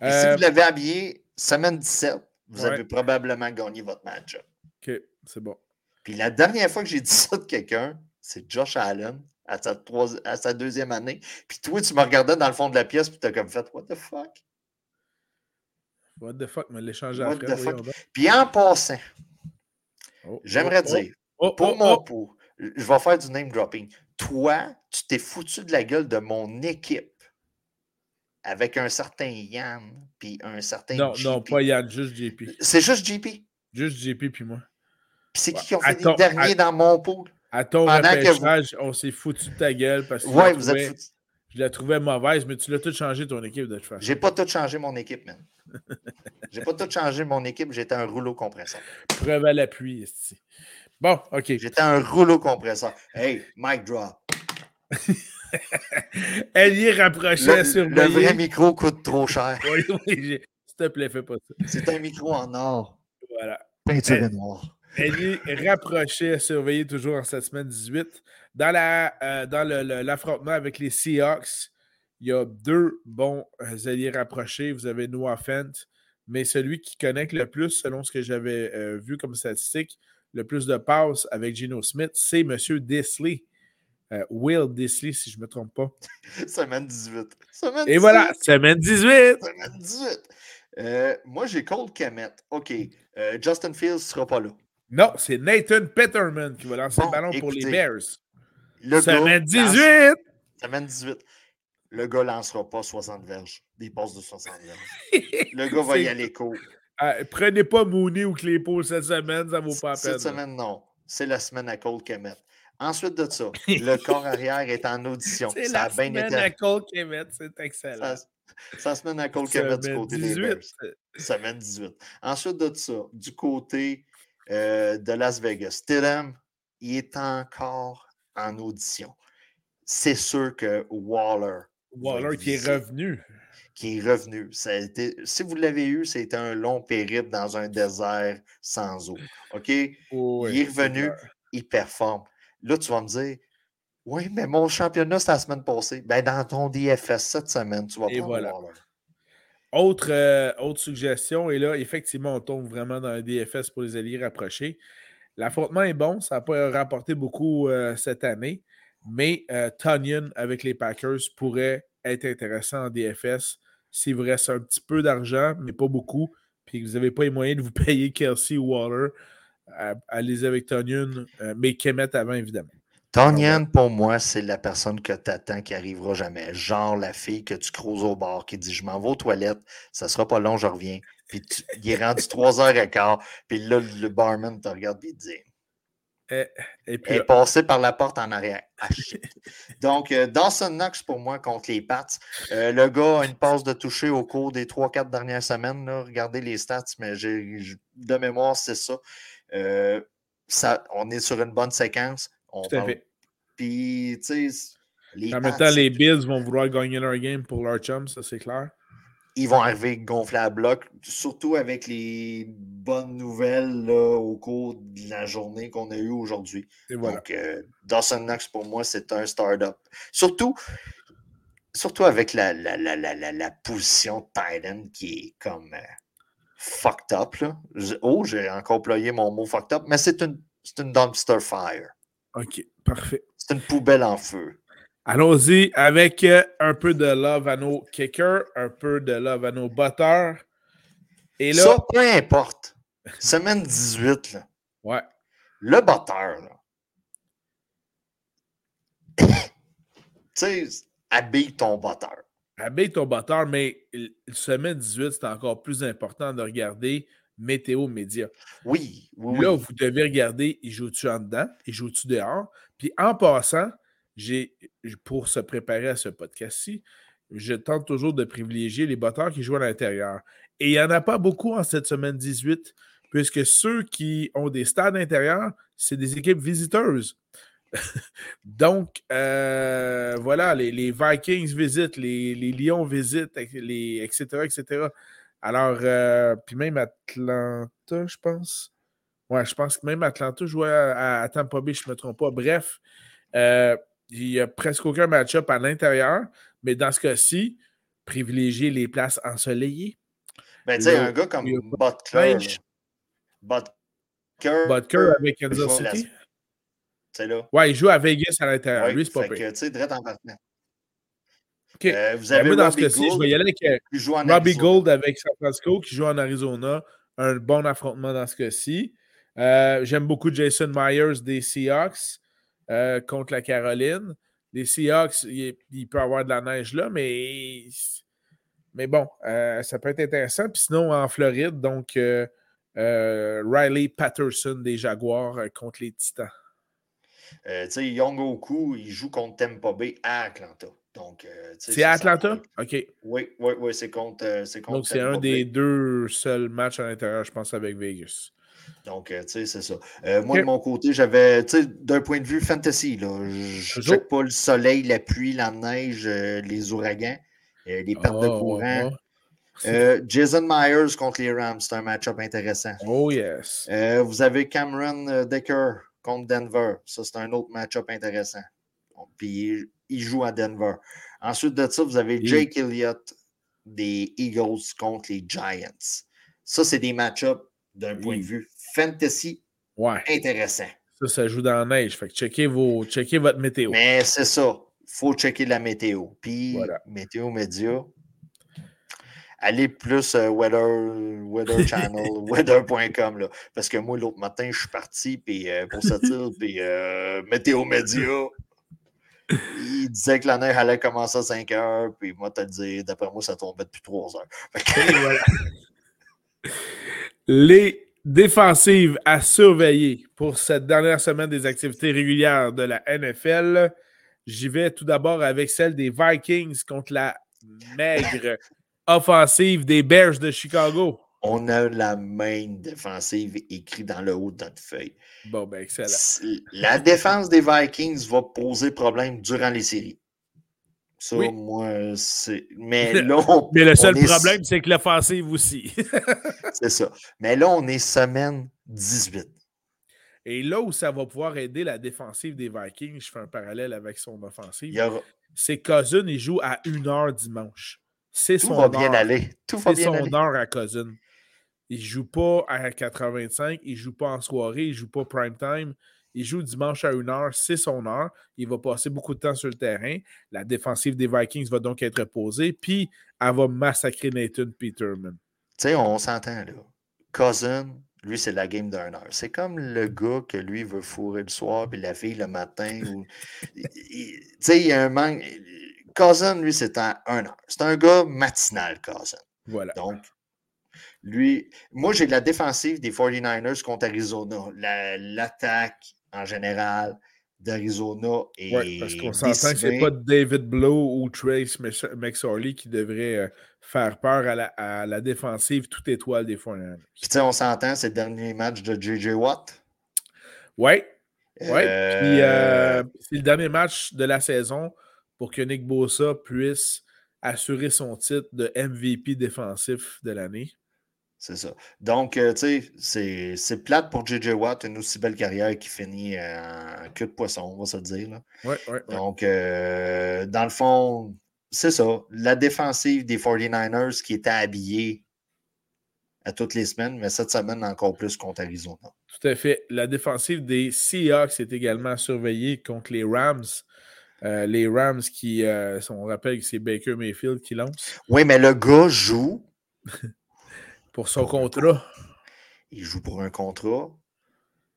Et si vous euh, l'avez habillé semaine 17, vous avez probablement gagné votre match. OK, c'est bon. Puis la dernière fois que j'ai <laughs> dit ça de quelqu'un, c'est Josh Allen à sa, à sa deuxième année. Puis toi, tu me regardais dans le fond de la pièce, puis tu as comme fait What the fuck? What the fuck, mais l'échange à. Puis en passant, oh, j'aimerais oh, dire, oh, pour mon pot, je vais faire du name dropping. Toi, tu t'es foutu de la gueule de mon équipe avec un certain Yann, puis un certain Non, non, pas Yann, juste JP. C'est juste JP? Juste JP, puis moi. Puis c'est qui qui ont fait les derniers dans mon pool? À ton repêchage, on s'est foutu de ta gueule parce que ouais, vous êtes foutu. je la trouvais mauvaise, mais tu l'as tout changé ton équipe de toute façon. J'ai pas tout changé mon équipe, man. <laughs> J'ai pas tout changé mon équipe, j'étais un rouleau compresseur. Preuve à l'appui, ici. Bon, OK. J'étais un rouleau compresseur. Hey, mic drop. <laughs> Elle y rapprochait sur Le vrai micro coûte trop cher. <laughs> oui, oui, s'il te plaît, fais pas ça. C'est un micro en or. Voilà. Peinture noire. Elle est rapprochée à surveiller toujours en cette semaine 18. Dans, la, euh, dans l'affrontement avec les Seahawks, il y a deux bons euh, alliés rapprochés. Vous avez Noah Fent, mais celui qui connecte le plus, selon ce que j'avais euh, vu comme statistique, le plus de passes avec Gino Smith, c'est M. Disley. Will Disley, si je ne me trompe pas. <laughs> Semaine 18. Et voilà, semaine 18. Semaine 18. moi, j'ai Cole Kemet. OK. Justin Fields ne sera pas là. Non, c'est Nathan Peterman qui va lancer le ballon pour les Bears. Le semaine 18! Semaine 18. Le gars ne lancera pas 60 verges. Des passes de 60 verges. <laughs> le gars va y aller court. Ah, prenez pas Mooney ou Claypool cette semaine, ça ne vaut pas la peine. Cette semaine, non. C'est la semaine à Cole Kemet. Ensuite de ça, <laughs> le corps arrière est en audition. C'est la semaine à Cole Kemet, c'est excellent. Ça, la semaine à Cole Kemet du côté des Bears. Semaine 18. Ensuite de ça, du côté euh, de Las Vegas. Stidham, il est encore en audition. C'est sûr que Waller. Waller qui est revenu. Qui est revenu. Ça a été, si vous l'avez eu, c'était un long périple dans un désert sans eau. OK? il est revenu, il performe. Là, tu vas me dire, oui, mais mon championnat, c'est la semaine passée. Ben, dans ton DFS cette semaine, tu vas prendre Waller. Autre, euh, autre suggestion, et là, effectivement, on tombe vraiment dans un DFS pour les alliés rapprochés. L'affrontement est bon, ça n'a pas rapporté beaucoup euh, cette année, mais euh, avec les Packers pourrait être intéressant en DFS s'il vous reste un petit peu d'argent, mais pas beaucoup, puis que vous n'avez pas les moyens de vous <laughs> payer Kelsey ou Waller. Allez avec Tunyon, mais Kemet avant, évidemment. Tonyan, pour moi, c'est la personne que tu attends qui arrivera jamais. Genre la fille que tu creuses au bar qui dit Je m'en vais aux toilettes, ça sera pas long, je reviens. Puis il est rendu 3h15, puis là, le barman te regarde et il dit et, et puis, est passé par la porte en arrière. Ah, Donc, euh, Dawson Knox pour moi contre les Pats. Euh, le gars a une passe de toucher au cours des 3-4 dernières semaines. Regardez les stats, mais de mémoire, c'est ça. Euh, ça. On est sur une bonne séquence. On Tout à fait. Puis, tu sais. En même temps, les Bills vont vouloir gagner leur game pour leur chum, ça c'est clair. Ils vont arriver gonflés à bloc, surtout avec les bonnes nouvelles au cours de la journée qu'on a eue aujourd'hui. Donc, euh, Dawson Knox, pour moi, c'est un start-up. Surtout, surtout avec la, la, la, la, position Titan qui est comme euh, fucked up. Là. Oh, j'ai encore employé mon mot fucked up, mais c'est une, une dumpster fire. OK, parfait. C'est une poubelle en feu. Allons-y avec euh, un peu de love à nos kickers, un peu de love à nos batteurs. Et là, Ça, peu importe. Semaine 18, là. Ouais. Le batteur, là. <coughs> tu sais, habille ton batteur. Habille ton batteur, mais semaine 18, c'est encore plus important de regarder météo média. Oui, oui. Là, vous devez regarder, il joue-tu en dedans, il joue-tu dehors? Puis en passant, j'ai pour se préparer à ce podcast-ci, je tente toujours de privilégier les batteurs qui jouent à l'intérieur. Et il n'y en a pas beaucoup en cette semaine 18, puisque ceux qui ont des stades intérieurs, c'est des équipes visiteuses. <laughs> Donc, euh, voilà, les, Vikings visitent, les, Lions visitent, les, etc., etc. Alors, euh, puis même Atlanta, je pense. Ouais, je pense que même Atlanta jouait à, Tampa Bay, je ne me trompe pas. Bref, euh, il n'y a presque aucun match-up à l'intérieur, mais dans ce cas-ci, privilégier les places ensoleillées. Ben, tu sais, un gars comme Butker. Butker. Butker avec Kansas City. C'est là. Ouais, il joue à Vegas à l'intérieur. Lui, c'est pas pire. Tu sais, direct en partant. OK. Euh, vous ben, avez dans ce cas-ci, je vais y aller avec euh, Robbie Gold avec San Francisco qui joue en Arizona. Un bon affrontement dans ce cas-ci. Euh, j'aime beaucoup Jason Myers des Seahawks contre la Caroline. Les Seahawks, il, il, peut avoir de la neige là, mais, mais bon, ça peut être intéressant. Puis sinon, en Floride, donc Riley Patterson des Jaguars contre les Titans. Tu sais, Young Oku, il joue contre Tampa Bay à Atlanta. Donc, euh, c'est à Atlanta? OK. Oui, oui, oui, c'est contre, euh, contre, Donc, c'est un des deux seuls matchs à l'intérieur, je pense, avec Vegas. Donc, tu sais, c'est ça. moi, de mon côté, j'avais, tu sais, d'un point de vue fantasy, là, je ne check pas le soleil, la pluie, la neige, les ouragans, les pertes de oh, courant. Oh. Jason Myers contre les Rams, c'est un match-up intéressant. Oh, yes. vous avez Cameron Decker contre Denver. Ça, c'est un autre match-up intéressant. Puis il joue à Denver. Ensuite de ça, vous avez Jake Elliott des Eagles contre les Giants. Ça, c'est des match-ups d'un point de vue fantasy ouais. intéressant. Ça, ça joue dans la neige. Fait que checkez, vos, checkez votre météo. Mais c'est ça. Il faut checker la météo. Puis, météo média, allez plus euh, weather, weather <laughs> channel, weather.com. Parce que moi, l'autre matin, je suis parti puis, euh, pour cette île, <laughs> puis euh, Météo Média. Il disait que la neige allait commencer à 5 heures, puis moi, t'as dit, d'après moi, ça tombait depuis 3 heures. Les défensives à surveiller pour cette dernière semaine des activités régulières de la NFL. J'y vais tout d'abord avec celle des Vikings contre la maigre <laughs> offensive des Bears de Chicago. On a la main défensive écrite dans le haut de notre feuille. Bon, ben excellent. La défense des Vikings va poser problème durant les séries. Ça, moi, c'est. Mais là, Mais le seul problème, c'est que l'offensive aussi. <laughs> c'est ça. Mais là, on est semaine 18. Et là où ça va pouvoir aider la défensive des Vikings, je fais un parallèle avec son offensive, c'est Cousin, il joue à 1h dimanche. C'est son va bien aller. Tout va bien son heure à Cousin. Il ne joue pas à 85, il ne joue pas en soirée, il ne joue pas prime time. Il joue dimanche à 1h, c'est son heure. Il va passer beaucoup de temps sur le terrain. La défensive des Vikings va donc être posée, puis elle va massacrer Nathan Peterman. Tu sais, on s'entend là. Cousin, lui, c'est la game d'un heure. C'est comme le gars que lui veut fourrer le soir, puis la fille le matin. <laughs> Tu sais, il y a un manque. Cousin, lui, c'est à un an. C'est un gars matinal, Cousin. Voilà. Donc, lui, moi, j'ai la défensive des 49ers contre Arizona. L'attaque, en général, d'Arizona et. Oui, parce qu'on s'entend que c'est pas David Blow ou Trace McSorley qui devrait euh, faire peur à la, défensive toute étoile des 49ers. Puis, tu sais, on s'entend, c'est le dernier match de J.J. Watt. Oui. Oui. Puis, euh, c'est le dernier match de la saison pour que Nick Bosa puisse assurer son titre de MVP défensif de l'année. C'est ça. Donc, euh, tu sais, c'est plate pour JJ Watt, une aussi belle carrière qui finit en queue de poisson, on va se dire. Ouais, ouais, Donc, euh, dans le fond, c'est ça. La défensive des 49ers qui était habillée à toutes les semaines, mais cette semaine encore plus contre Arizona. Tout à fait. La défensive des Seahawks est également surveillée contre les Rams. Euh, les Rams qui, euh, on rappelle que c'est Baker Mayfield qui lance. Oui, mais le gars joue. <laughs> pour son contrat. Il joue pour un contrat.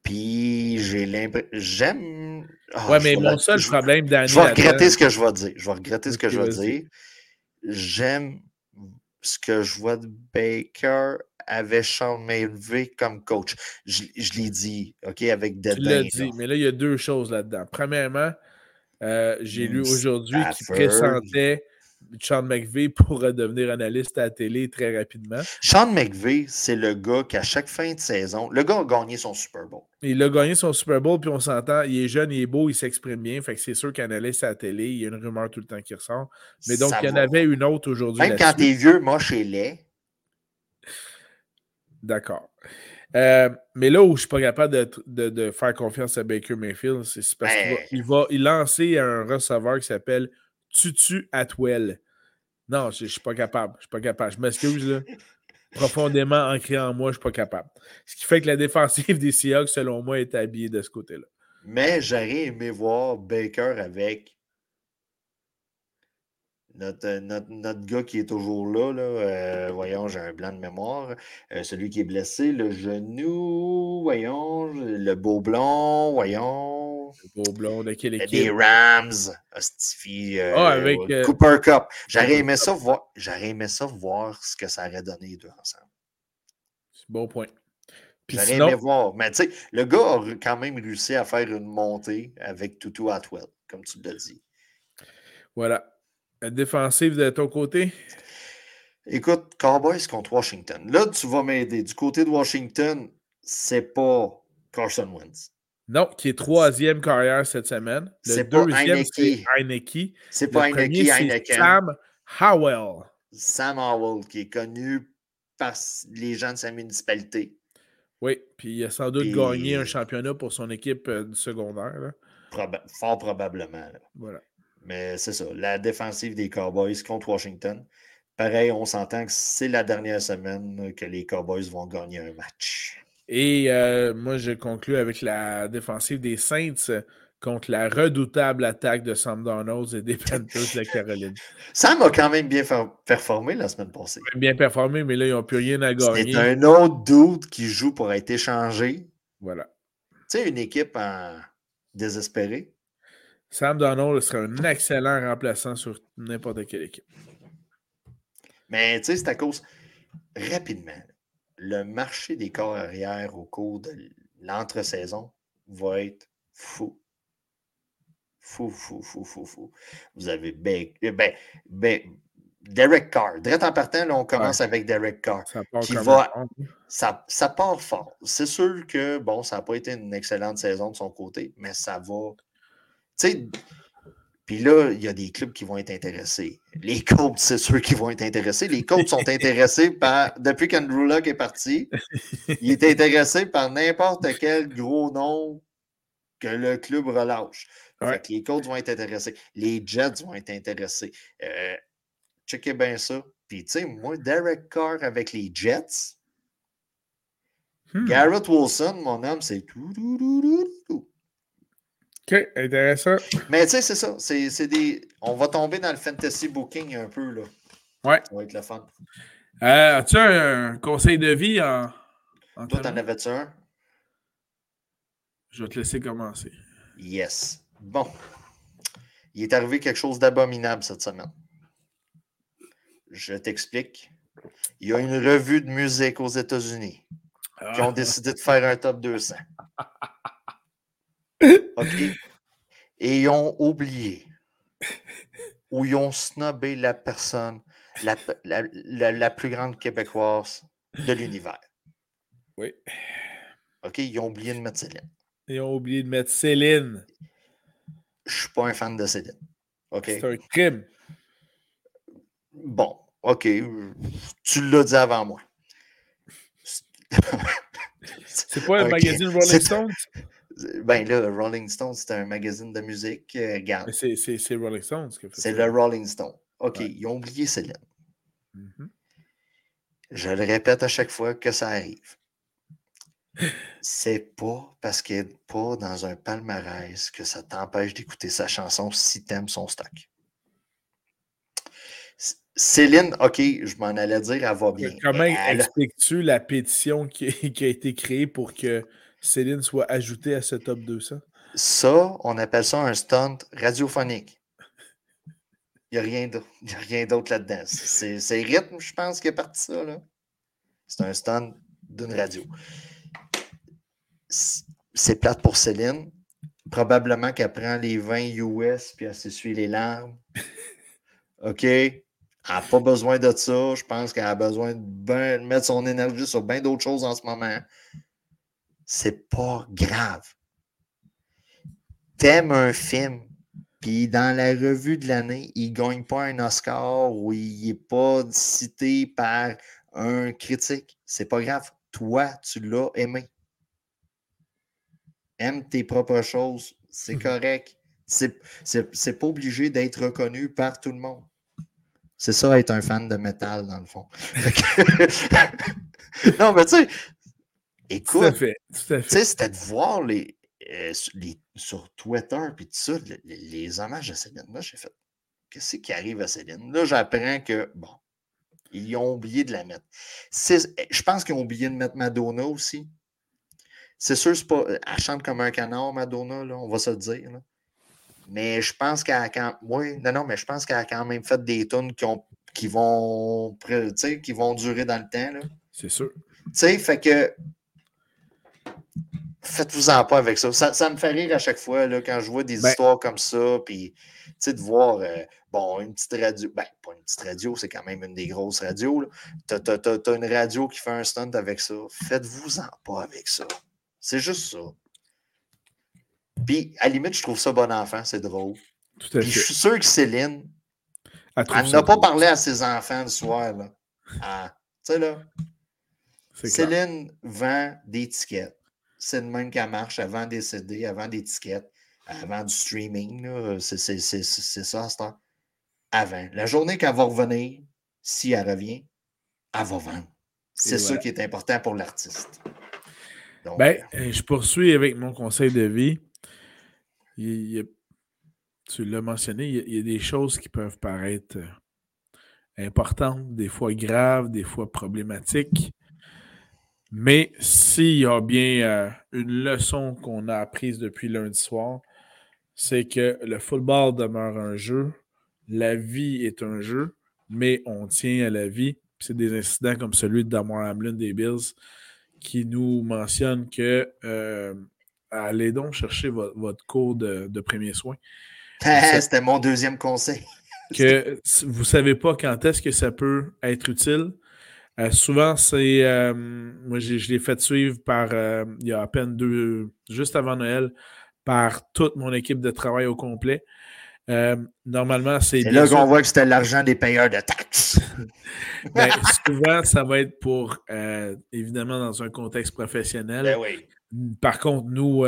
Puis j'ai l'impression. J'aime. Ah, ouais, mais mon seul problème d'année. Je vais regretter ce que je vais dire. Je vais regretter ce que je vais dire. J'aime ce que je vois de Baker avec Sean Mayvey comme coach. Je, l'ai dit, OK, avec dédain. Tu l'as dit, mais là, il y a deux choses là-dedans. Premièrement, euh, j'ai lu aujourd'hui qu'il pressentait Sean McVeigh pourra devenir analyste à la télé très rapidement. Sean McVeigh, c'est le gars qui, à chaque fin de saison, le gars a gagné son Super Bowl. Il a gagné son Super Bowl, puis on s'entend, il est jeune, il est beau, il s'exprime bien. Fait que c'est sûr qu'analyste à la télé, il y a une rumeur tout le temps qui ressort. Mais donc, il y en avait une autre aujourd'hui. Même quand t'es vieux, moche et laid. D'accord. Euh, mais là où je ne suis pas capable de, de, faire confiance à Baker Mayfield, c'est parce qu'il va, il lancer un receveur qui s'appelle Tutu Atwell. Non, je ne suis pas capable. Je suis pas capable. Je m'excuse. Profondément ancré en moi, je ne suis pas capable. Ce qui fait que la défensive <laughs> des Seahawks, selon moi, est habillée de ce côté-là. Mais j'aurais aimé voir Baker avec notre, notre, gars qui est toujours là, là euh, voyons, j'ai un blanc de mémoire. Euh, celui qui est blessé, le genou, voyons, le beau blond, voyons. Le beau blond de quelle équipe? Des Rams, Hostifie, euh, ah, avec, Cooper Cup. J'aurais aimé, ça voir, aimé ça voir ce que ça aurait donné les deux ensemble. C'est bon point. J'aurais sinon... aimé voir. Mais tu sais, le gars a quand même réussi à faire une montée avec Tutu Atwell, comme tu l'as dit. Voilà défensive de ton côté? Écoute, Cowboys contre Washington. Là, tu vas m'aider. Du côté de Washington, c'est pas Carson Wentz. Non, qui est troisième carrière cette semaine. Le deuxième, c'est Heineke. C'est pas Heineke, Heineken. Sam Howell. Sam Howell, qui est connu par les gens de sa municipalité. Oui, puis il a sans doute gagné un championnat pour son équipe euh, secondaire. fort probablement. Voilà. Mais c'est ça, la défensive des Cowboys contre Washington. Pareil, on s'entend que c'est la dernière semaine que les Cowboys vont gagner un match. Et euh, moi, je conclue avec la défensive des Saints contre la redoutable attaque de Sam Donald et des Panthers de la Caroline. <laughs> Sam a quand même bien performé la semaine passée. Bien performé, mais là, ils n'ont plus rien à gagner. C'est un autre doute qui joue pour être échangé. Voilà. Tu sais, une équipe en désespérée. Sam Donald serait un excellent remplaçant sur n'importe quelle équipe. Mais tu sais, c'est à cause, rapidement, le marché des corps arrière au cours de l'entre-saison va être fou. Fou, fou, fou, fou, fou. Vous avez ben, ben, Derek Carr. Direct en partant, là, on commence avec Derek Carr. Ça part, qui va, ça, ça part fort. C'est sûr que, bon, ça n'a pas été une excellente saison de son côté, mais ça va tu sais, puis là, il y a des clubs qui vont être intéressés. Les Colts, c'est ceux qui vont être intéressés. Les Colts sont intéressés par, depuis qu'Andrew Luck est parti, il est intéressé par n'importe quel gros nom que le club relâche. les Colts vont être intéressés. Les Jets vont être intéressés. Euh, checkez bien ça. Puis, tu sais, moi, Derek Carr avec les Jets, hmm. Garrett Wilson, mon homme, c'est tout, tout, tout, tout. OK, intéressant. Mais tu sais, c'est ça. C'est, des... On va tomber dans le fantasy booking un peu. Là. Ouais. Ça va être le fun. Euh, as-tu un, conseil de vie en. en Toi, t'en avais-tu un? Je vais te laisser commencer. Yes. Bon. Il est arrivé quelque chose d'abominable cette semaine. Je t'explique. Il y a une revue de musique aux États-Unis qui ont ah. décidé de faire un top 200. <laughs> OK? Et ils ont oublié ou ils ont snobé la personne la, la, plus grande québécoise de l'univers. Oui. OK? Ils ont oublié de mettre Céline. Ils ont oublié de mettre Céline. Je ne suis pas un fan de Céline. OK? C'est un crime. Bon, OK. Tu l'as dit avant moi. C'est pas un <laughs> magazine Rolling Stones? Ben là, Rolling Stone, c'est un magazine de musique. Euh, c'est Rolling Stone ce que C'est le Rolling Stone. OK, ils ont oublié Céline. Mm-hmm. Je le répète à chaque fois que ça arrive. C'est pas parce qu'elle n'est pas dans un palmarès que ça t'empêche d'écouter sa chanson si t'aimes son stock. Céline, OK, je m'en allais dire, elle va bien. Comment expliques-tu la pétition qui, a été créée pour que Céline soit ajoutée à ce top 200? Ça, on appelle ça un stunt radiophonique. Il n'y a rien d'autre là-dedans. C'est rythme, je pense, qui est parti ça. C'est un stunt d'une radio. C'est plate pour Céline. Probablement qu'elle prend les 20 US puis elle s'essuie les larmes. <laughs> OK? Elle n'a pas besoin de ça. Je pense qu'elle a besoin de, mettre son énergie sur bien d'autres choses en ce moment. C'est pas grave. T'aimes un film, puis dans la revue de l'année, il ne gagne pas un Oscar ou il n'est pas cité par un critique. C'est pas grave. Toi, tu l'as aimé. Aime tes propres choses. C'est mmh correct. C'est pas obligé d'être reconnu par tout le monde. C'est ça, être un fan de métal, dans le fond. <laughs> <laughs> non, mais tu sais, écoute, c'était de voir les, euh, les, sur Twitter puis tout ça, les, hommages à Céline. Là, j'ai fait Qu'est-ce qui arrive à Céline? Là, j'apprends que, bon, ils ont oublié de la mettre. Je pense qu'ils ont oublié de mettre Madonna aussi. C'est sûr, pas, elle chante comme un canard, Madonna, là, on va se le dire. Mais je pense qu'elle a quand oui, non, non, mais je pense qu'elle a quand même fait des tunes qui, ont, qui, vont, qui vont durer dans le temps. C'est sûr. Tu sais, fait que faites-vous-en pas avec ça. ça. me fait rire à chaque fois là, quand je vois des ben histoires comme ça. Puis, tu sais, de voir, euh, bon, une petite radio. Ben, pas une petite radio, c'est quand même une des grosses radios. Tu as, une radio qui fait un stunt avec ça. Faites-vous-en pas avec ça. C'est juste ça. Puis, à la limite, je trouve ça bon enfant, c'est drôle. Tout à Puis, je suis sûr que Céline, elle n'a pas parlé à ses enfants le soir. Là. Ah, tu sais, là. Céline vend des tickets c'est de même qu'elle marche avant des CD, avant des tickets, avant du streaming. C'est ça, c'est Avant. La journée qu'elle va revenir, si elle revient, elle va vendre. C'est ça qui est important pour l'artiste. Ben, euh, je poursuis avec mon conseil de vie. tu l'as mentionné, il y, a, des choses qui peuvent paraître euh, importantes, des fois graves, des fois problématiques. Mais s'il y a bien euh, une leçon qu'on a apprise depuis lundi soir, c'est que le football demeure un jeu, la vie est un jeu, mais on tient à la vie. C'est des incidents comme celui de Damar Hamlin des Bills qui nous mentionne que euh, allez donc chercher votre cours de, de premiers soins. <laughs> C'était mon deuxième conseil. que vous ne savez pas quand est-ce que ça peut être utile. Euh, souvent, c'est. Euh, moi, je l'ai fait suivre par. Euh, il y a à peine deux. Juste avant Noël, par toute mon équipe de travail au complet. normalement, c'est. C'est là qu'on voit que c'était l'argent des payeurs de taxes. <laughs> ben, souvent, ça va être pour. évidemment, dans un contexte professionnel. Ben oui. Par contre, nous,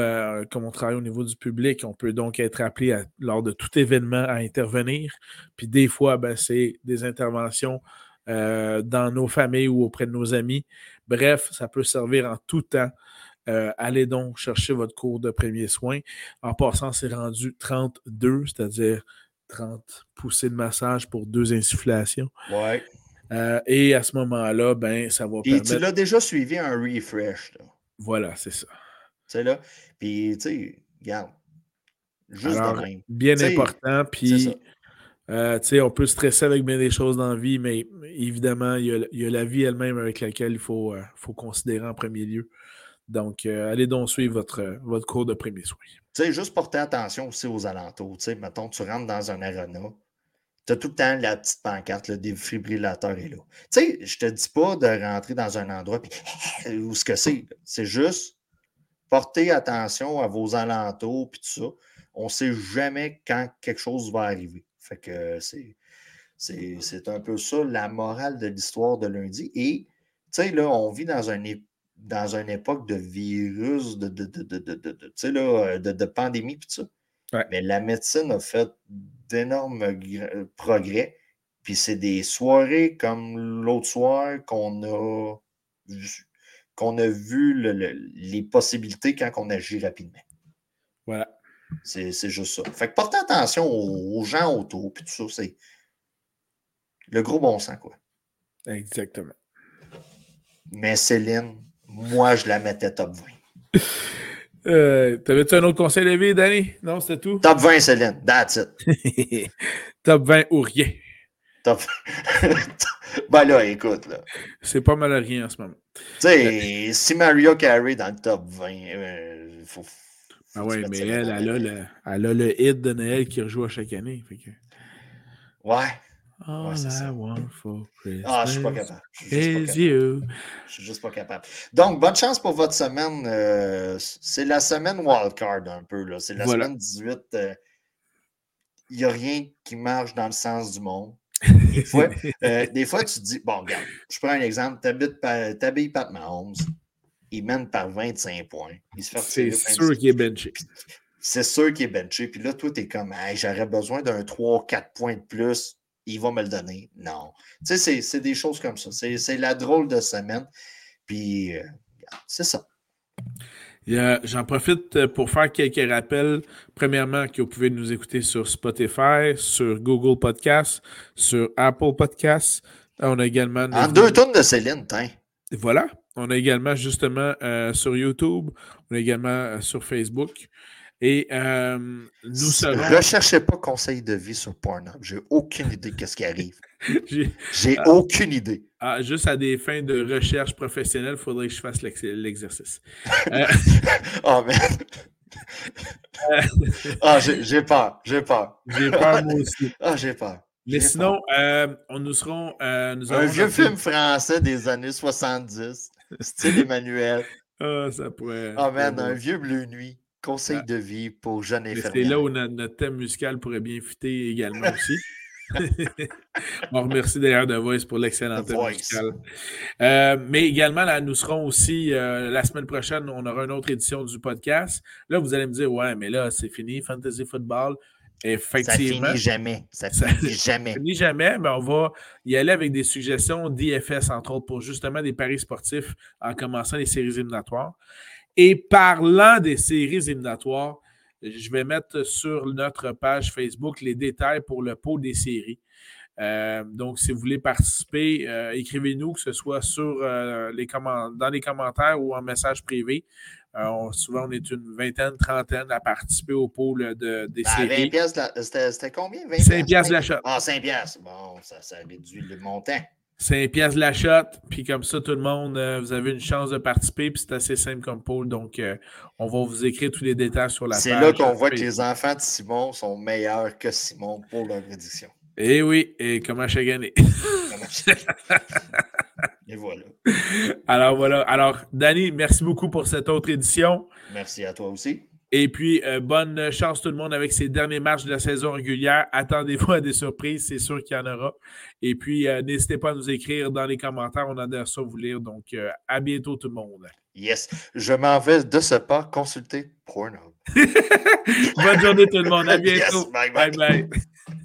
comme on travaille au niveau du public, on peut donc être appelé lors de tout événement à intervenir. Puis des fois, ben, c'est des interventions euh, dans nos familles ou auprès de nos amis. Bref, ça peut servir en tout temps. Euh, allez donc chercher votre cours de premiers soins. En passant, c'est rendu 32, c'est-à-dire 30 poussées de massage pour deux insufflations. Ouais. Euh, et à ce moment-là, ben, ça va Puis tu l'as déjà suivi un refresh. Voilà, c'est ça. Tu sais, là. Puis, tu sais, regarde. Juste de même. Bien important. Puis, euh, on peut stresser avec bien des choses dans la vie, mais évidemment, il y a, la vie elle-même avec laquelle il faut, euh, faut considérer en premier lieu. Donc, euh, allez donc suivre votre, votre cours de premier soin. Tu sais, juste porter attention aussi aux alentours. Tu mettons, tu rentres dans un arena, tu as tout le temps la petite pancarte, le défibrillateur est là. Tu sais, je te dis pas de rentrer dans un endroit puis <laughs> où ce que c'est. C'est juste porter attention à vos alentours puis tout ça. On ne sait jamais quand quelque chose va arriver. Fait que c'est. un peu ça la morale de l'histoire de lundi. Et, tu sais, là, on vit dans, un, dans une époque de virus, de, de, de, là, de, pandémie, puis ça. Mais la médecine a fait d'énormes progrès. Puis c'est des soirées comme l'autre soir qu'on a qu'on a vu les possibilités quand on agit rapidement. Voilà. C'est juste ça. Fait que portez attention aux, gens autour, puis tout ça, c'est le gros bon sens, quoi. Exactement. Mais Céline, moi, je la mettais top 20. <laughs> Euh, T'avais-tu un autre conseil de vie, Danny? Non, c'était tout? Top 20, Céline. That's it. <laughs> top 20 ou rien. Top... <laughs> ben là, écoute, là. C'est pas mal à rien en ce moment. Tu sais, si Mario Carey dans le top 20, il euh, faut ah oui, mais elle, elle a, le, elle a le hit de Noël qui rejoue à chaque année. Ouais. All I want for Christmas ah, je suis pas capable. Je suis juste pas capable. Donc, bonne chance pour votre semaine. Euh, c'est la semaine wildcard un peu. C'est la semaine 18. Il n'y a rien qui marche dans le sens du monde. Des fois, <laughs> euh, des fois, tu te dis, bon, regarde, je prends un exemple, tu habilles Pat Mahomes, il mène par 25 points. C'est sûr qu'il est benché. C'est sûr qu'il est benché. Puis là, toi, tu es comme, j'aurais besoin d'un 3-4 points de plus. Il va me le donner. Non. Tu sais, c'est des choses comme ça. C'est la drôle de semaine. Puis, euh, c'est ça. J'en profite pour faire quelques rappels. Premièrement, que vous pouvez nous écouter sur Spotify, sur Google Podcasts, sur Apple Podcasts. On a également. En deux tonnes de Céline, tiens. Voilà. On a également justement euh, sur YouTube, on a également euh, sur Facebook. Et euh, nous serons. Ne recherchez pas conseil de vie sur Pornhub. J'ai aucune idée de ce qui arrive. <laughs> J'ai ah. aucune idée. Ah, juste à des fins de recherche professionnelle, il faudrait que je fasse l'exercice. oh, <laughs> merde. ah, <laughs> j'ai peur. J'ai peur. J'ai peur, moi aussi. Ah, j'ai peur. Mais sinon, on nous serons. nous Un vieux film français des années 70. Style Emmanuel. <laughs> Ah, ça pourrait. Ah, man, un vieux bleu nuit. Conseil de vie pour jeunes infirmières. C'est là où notre, thème musical pourrait bien fitter également aussi. <laughs> On remercie d'ailleurs The Voice pour l'excellent thème musical. Euh, mais également, là, nous serons aussi, euh, la semaine prochaine, on aura une autre édition du podcast. Là, vous allez me dire, ouais, mais là, c'est fini, Fantasy Football. Effectivement. Ça finit jamais. Ça finit <laughs> jamais. Ça finit jamais, mais on va y aller avec des suggestions d'IFS, entre autres, pour justement des paris sportifs en commençant les séries éliminatoires. Et parlant des séries éliminatoires, je vais mettre sur notre page Facebook les détails pour le pot des séries. Euh, donc, si vous voulez participer, euh, écrivez-nous, que ce soit sur, euh, les dans les commentaires ou en message privé. souvent, on est une vingtaine, trentaine à participer au pôle de, des ben, séries. C'était combien? 5 piastres? l'achat. Ah, 5 piastres. Bon, ça, ça réduit le montant. 5 piastres l'achat, puis comme ça, tout le monde, vous avez une chance de participer, puis c'est assez simple comme pôle. Donc, on va vous écrire tous les détails sur la page. C'est là qu'on voit que les enfants de Simon sont meilleurs que Simon pour leur édition. Eh oui, et comment chaque année. et voilà. <laughs> Alors voilà. Alors, Danny, merci beaucoup pour cette autre édition. Merci à toi aussi. Et puis, euh, bonne chance tout le monde avec ces derniers matchs de la saison régulière. Attendez-vous à des surprises, c'est sûr qu'il y en aura. Et puis, euh, n'hésitez pas à nous écrire dans les commentaires, on adore ça vous lire. Donc, euh, à bientôt tout le monde. Yes, je m'en vais de ce pas consulter Pornhub. <laughs> bonne journée tout le monde, à <laughs> bientôt. bye. bye.